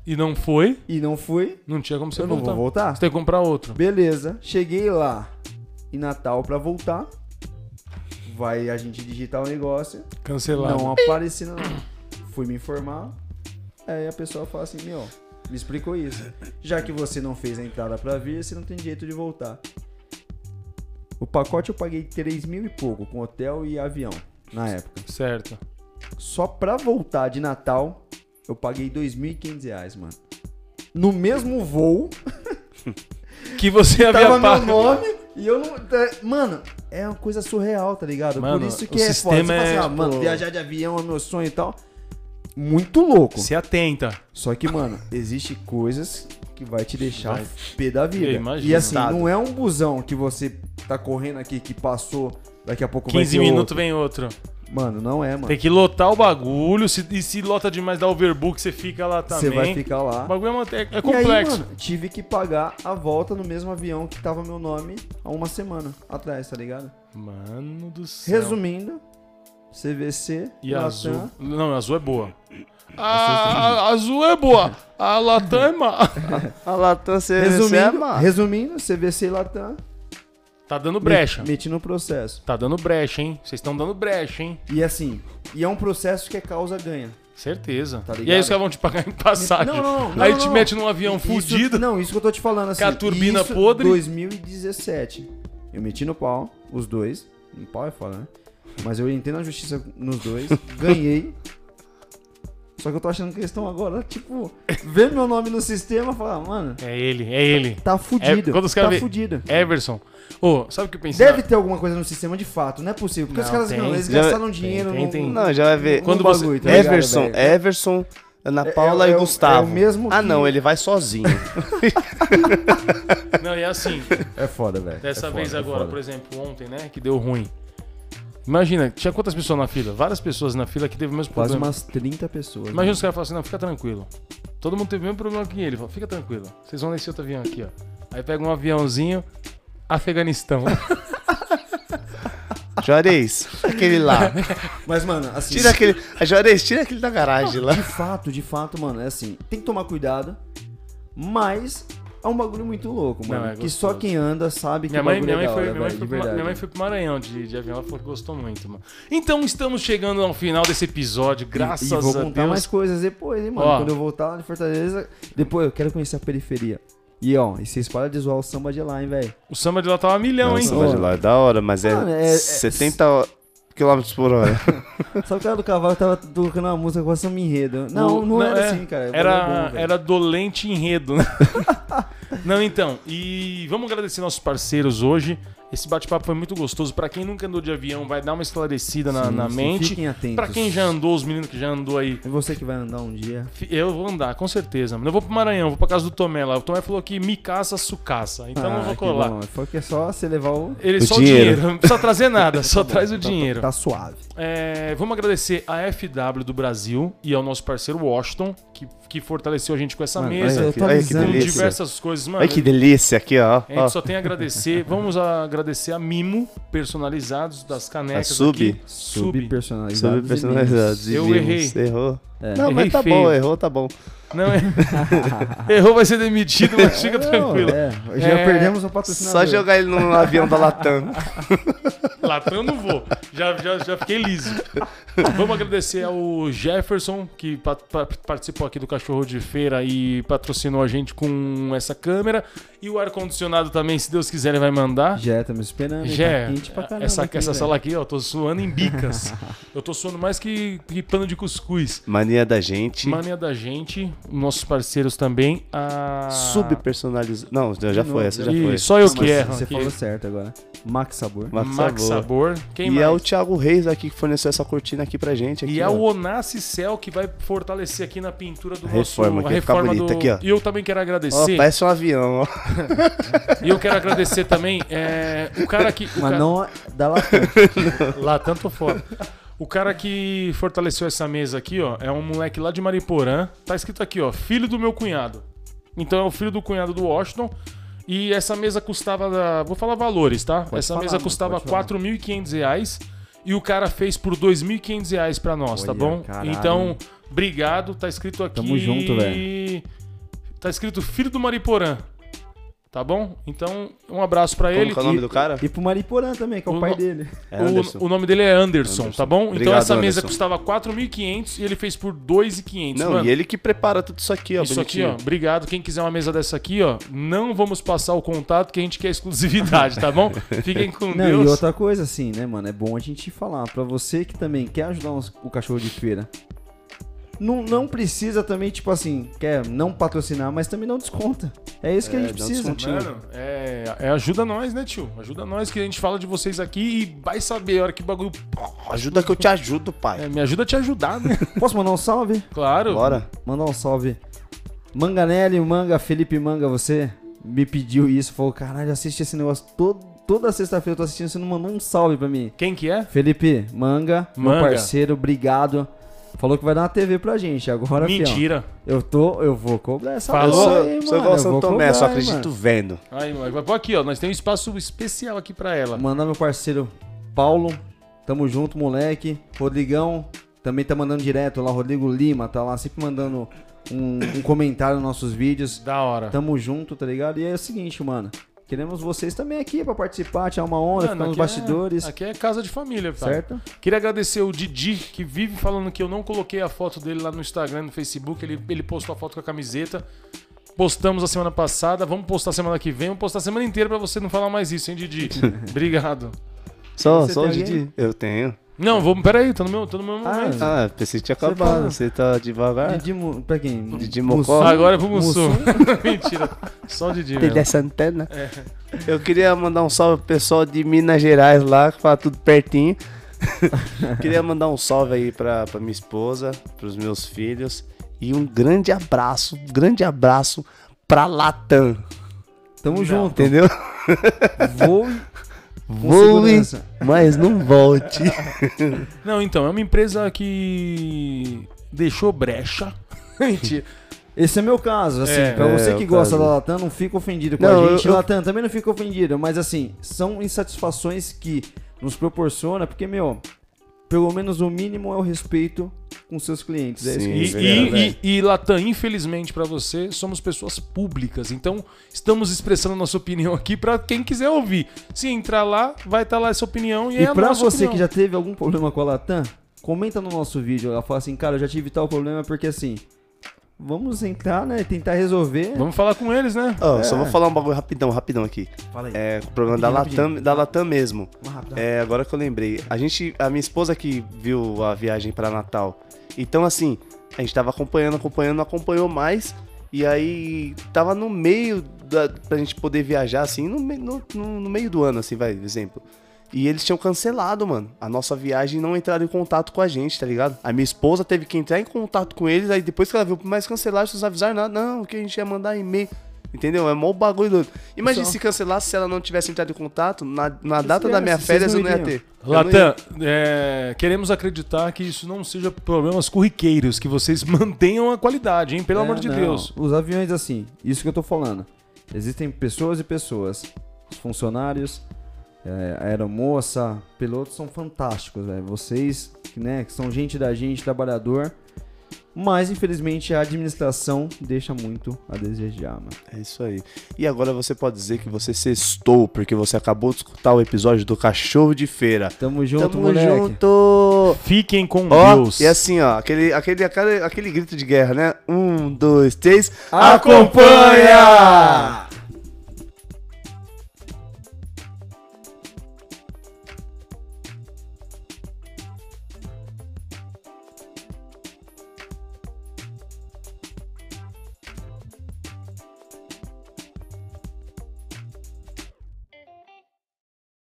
E não foi, e não fui, não tinha como você eu não voltar. vou voltar. Você tem que comprar outro. Beleza, cheguei lá em Natal pra voltar. Vai a gente digitar o negócio. Cancelado. Não apareci não. Fui me informar. Aí a pessoa fala assim, meu, me explicou isso. Já que você não fez a entrada pra vir, você não tem direito de voltar. O pacote eu paguei 3 mil e pouco, com hotel e avião, na época. Certo. Só pra voltar de Natal, eu paguei 2.500 reais, mano. No mesmo voo, Que você havia tava meu pago. nome e eu não. tá- Mano, é uma coisa surreal, tá ligado? Mano, Por isso que é foda. Você assim, é, ah, mano, viajar de avião é meu sonho e tal. Muito louco. Se atenta. Só que, mano, existe coisas que vai te deixar Vai. pé da vida. Imagino. E assim, não é um busão que você tá correndo aqui que passou, daqui a pouco vai 15 ter minutos outro. vem outro. Mano, não é, mano. Tem que lotar o bagulho. Se, e se lota demais da overbook, você fica lá também. Você vai ficar lá. O bagulho é, uma- é- é E aí, complexo. mano, tive que pagar a volta no mesmo avião que tava meu nome há uma semana atrás, tá ligado? Mano do céu. Resumindo, CVC, E Latam, azul. Não, azul é boa. A, a azul é boa. A Latam é má. A Latam CVC é Resumindo, má. resumindo, CVC e Latam, Tá dando brecha. me- meti no processo. Tá dando brecha, hein? Vocês estão dando brecha, hein? E assim, e é um processo que é causa ganha. Certeza. Tá e aí os caras vão te pagar em passagem. Não, não, não. aí não, te não. mete num avião Isso- fudido. Não, isso que eu tô te falando assim. Com a turbina isso podre. 2017. Eu meti no pau, os dois. No pau é foda, né? Mas eu entrei na justiça nos dois, ganhei. Só que eu tô achando que eles estão agora, tipo, vendo meu nome no sistema e falar, mano, É ele, é ele. tá fudido. É, quando os caras tá vê- fudido. Everson. Ô, sabe o que eu pensei? Deve ter alguma coisa no sistema de fato, não é possível. Porque Não, os caras, tem. não, eles Já- gastaram dinheiro tem, no... tem. Não, já vai ver. Quando no você- bagulho, tá ligado, Everson, velho? Everson, Ana É- Paula é- e é o- Gustavo. é o mesmo Ah, que- não, ele vai sozinho. Não, e é assim, É foda, velho. dessa é vez foda, é agora, foda. por exemplo, ontem, né, que deu ruim. Imagina, tinha quantas pessoas na fila? Várias pessoas na fila que teve o mesmo Quase problema. umas 30 pessoas. Imagina os caras falam assim, não, fica tranquilo. Todo mundo teve o mesmo problema que ele. Fala, fica tranquilo. Vocês vão nesse outro avião aqui, ó. Aí pega um aviãozinho, Afeganistão. Juarez, aquele lá. Mas, mano, assim... Tira aquele. Juarez, tira aquele da garagem lá. De fato, de fato, mano, é assim, tem que tomar cuidado, mas é um bagulho muito louco, mano. Não, é que só quem anda sabe que Minha o mãe, bagulho minha, mãe é da foi, hora, minha, mãe velho, foi de minha mãe foi pro Maranhão de, de avião, ela falou que gostou muito, mano. Então estamos chegando ao final desse episódio, graças e, e vou a contar Deus. mais coisas depois, hein, mano. Ó. Quando eu voltar lá de Fortaleza, depois eu quero conhecer a periferia. E ó, e vocês param de zoar o samba de lá, hein, velho. O samba de lá tava milhão, hein? Nossa, mas lá é da hora, mas é, Mano, é- é- 70 km por hora. Só que o cara do cavalo tava tocando uma música com samba enredo. Não, O- não, era é, assim, cara. O é Era, era dolente enredo, né? Não, então, e vamos agradecer nossos parceiros hoje. Esse bate-papo foi muito gostoso. Pra quem nunca andou de avião, vai dar uma esclarecida na, Sim, na sim, mente. Fiquem atentos. Pra quem já andou, os meninos que já andou aí, É você que vai andar um dia. eu vou andar, com certeza. Eu vou pro Maranhão, vou pra casa do Tomé lá. O Tomé falou que me caça, sucaça. Então eu Ah, vou que colar. bom. Foi que é só você levar o. Ele O só dinheiro. o dinheiro, não precisa trazer nada, só traz o Tá- dinheiro. Tá suave. É, vamos agradecer a FW do Brasil e ao nosso parceiro Washington, que, que fortaleceu a gente com essa Mano, mesa, eu que- tô olha que avisando. com delícia. diversas coisas. Mano, Olha que delícia aqui, ó. a gente ó. só tem a agradecer. Vamos a- agradecer a Mimo, personalizados das A canecas. sub. aqui. Sub. Subpersonalizados. Sobre personalizados. e Eu vimos. errei. Errou. É. Não, Errei mas tá feio. bom, errou, tá bom. Não é. Errou, vai ser demitido, mas fica tranquilo. É, já É, perdemos o patrocinador. Só jogar ele no avião da Latam. Eu não vou. Já, já, já fiquei liso. Vamos agradecer ao Jefferson, que pa- pa- participou aqui do Cachorro de Feira e patrocinou a gente com essa câmera. E o ar-condicionado também, se Deus quiser, ele vai mandar. Já estamos esperando. Já, Tá quente pra caramba essa, aqui, essa velho. sala aqui, ó, tô suando em bicas. eu tô suando mais que, que pano de cuscuz. Mania da gente. Mania da gente, nossos parceiros também. A... Subpersonalizado. Não, já foi, essa já Ih, foi. Só eu Não, que erro. Você aqui. falou certo agora. Max Sabor. Max Max Sabor. Sabor. Quem E mais? é o Thiago Reis aqui que forneceu essa cortina aqui pra gente. Aqui, E é ó. o Onassi Cell que vai fortalecer aqui na pintura do A reforma, nosso ficar bonito aqui, ó. E eu também quero Ó, agradecer. parece um avião, ó. E eu quero agradecer também é, o cara que o Mas cara- não dá lá lá tanto fora. O cara que fortaleceu essa mesa aqui, ó, é um moleque lá de Mariporã. Tá escrito aqui, ó, filho do meu cunhado. Então é o filho do cunhado do Washington. E essa mesa custava, vou falar valores, tá? Pode essa falar, mesa custava. 4.500 reais e o cara fez por 2.500 reais pra nós, tá Olha, bom? caralho. Então, obrigado. Tá escrito aqui. Tamo junto, velho. Tá escrito filho do Mariporã. Tá bom? Então, um abraço pra Como ele. que é o nome do cara? E pro Mariporã também, que é o, O pai no- dele. É. O, o nome dele é Anderson, Anderson. tá bom? então Obrigado, essa mesa Anderson. custava 4.500 e ele fez por 2.500. Não, Mano, e ele que prepara tudo isso aqui, ó. isso aqui, bonitinho. ó. Obrigado. Quem quiser uma mesa dessa aqui, ó, não vamos passar o contato que a gente quer exclusividade, tá bom? Fiquem com Não, Deus. e outra coisa assim, né, mano? É bom a gente falar. Pra você que também quer ajudar o cachorro de feira. Não, não precisa também, tipo assim, quer não patrocinar, mas também não desconta. É isso que a É, gente dá um precisa. descontinho. Mano, é, é ajuda nós, né, tio? Ajuda nós que a gente fala de vocês aqui e vai saber a hora que o bagulho. Ajuda que eu te ajudo, pai. É, me ajuda a te ajudar, né? Posso mandar um salve? Claro. Bora. Mandar um salve. Manganelli, Manga, Felipe Manga, você me pediu isso. Falou, caralho, assiste esse negócio todo, toda sexta-feira. Eu tô assistindo, você não mandou um salve pra mim. Quem que é? Felipe Manga, meu Manga. parceiro, obrigado. Falou que vai dar uma TV pra gente. Agora, fião, Mentira. eu tô, eu vou cobrar essa Falou? aí, sou mano, igual eu São vou Tomé, cobrar, só hein, acredito mano. vendo. Aí, mas pô, aqui, ó, nós temos um espaço especial aqui pra ela. Mandar meu parceiro Paulo. Tamo junto, moleque. Rodrigão também tá mandando direto lá. Rodrigo Lima tá lá sempre mandando um, um comentário nos nossos vídeos. Da hora. Tamo junto, tá ligado? E é o seguinte, mano. Queremos vocês também aqui pra participar, tirar uma onda, Mano, ficar nos aqui bastidores. É, aqui é casa de família, pai. certo? Queria agradecer o Didi, que vive falando que eu não coloquei a foto dele lá no Instagram, no Facebook. Ele, ele postou a foto com a camiseta. Postamos a semana passada, vamos postar semana que vem, vamos postar a semana inteira pra você não falar mais isso, hein, Didi? Obrigado. Só, Você só o alguém? Didi. Eu tenho. Não, vamos, peraí, tô no meu, tô no meu Ah, momento. Ah, pensei que tinha Você acabado. Você tá devagar. Didi, Mu- pra quem? Didi? Mocó. Agora é pro Mussum. Mentira. Só o Didi mesmo. Trilha Santana. Eu queria mandar um salve pro pessoal de Minas Gerais lá, que fala tudo pertinho. queria mandar um salve aí pra, pra minha esposa, pros meus filhos. E um grande abraço, um grande abraço pra Latam. Tamo Não. junto. Entendeu? Com Voe, mas não volte. Não, então, é uma empresa que deixou brecha. Mentira. Esse é meu caso, assim, É, pra você é, que gosta caso. da Latam, não fica ofendido com Não, a gente. eu- eu- Latam também não fica ofendido, mas assim, são insatisfações que nos proporciona, porque, meu, pelo menos o mínimo é o respeito com seus clientes. É isso Sim, que E, eu verdade, e, espero, e, e, Latam, infelizmente pra você, somos pessoas públicas. Então, estamos expressando nossa opinião aqui pra quem quiser ouvir. Se entrar lá, vai estar lá essa opinião e, E é a pra nossa você opinião. que já teve algum problema com a Latam, comenta no nosso vídeo. Ela fala assim, cara, eu já tive tal problema porque assim, vamos entrar, né? Tentar resolver. Vamos falar com eles, né? Só É. vou falar um bagulho rapidão, rapidão aqui. Fala aí. É, o problema da Rapidinho, Latam, da Latam mesmo. Rápido. É, agora que eu lembrei. A gente, a minha esposa que viu a viagem pra Natal. Então, assim, a gente tava acompanhando, acompanhando, não acompanhou mais. E aí, tava no meio da, pra gente poder viajar, assim, no, no- no meio do ano, assim, vai, exemplo. E eles tinham cancelado, mano, a nossa viagem e não entraram em contato com a gente, tá ligado? A minha esposa teve que entrar em contato com eles, aí depois que ela viu, mas cancelaram, vocês avisaram nada, não, que a gente ia mandar e-mail. Entendeu? É mó bagulho doido. Imagina se cancelasse se ela não tivesse entrado em contato, na, na data da minha férias eu não ia ter. Latam, é, queremos acreditar que isso não seja problemas corriqueiros, que vocês mantenham a qualidade, hein? Pelo É, amor de não. Deus. Os aviões, assim, isso que eu tô falando. Existem pessoas e pessoas. Os funcionários, é, aeromoça, pilotos são fantásticos, velho. Vocês, que, né, que são gente da gente, trabalhador. Mas, infelizmente, a administração deixa muito a desejar, mano. É isso aí. E agora você pode dizer que você sextou, porque você acabou de escutar o episódio do Cachorro de Feira. Tamo junto, Tamo moleque. junto! Fiquem com Ó, Deus. e assim, ó, aquele, aquele, aquele, aquele grito de guerra, né? Um, dois, três. Acompanha!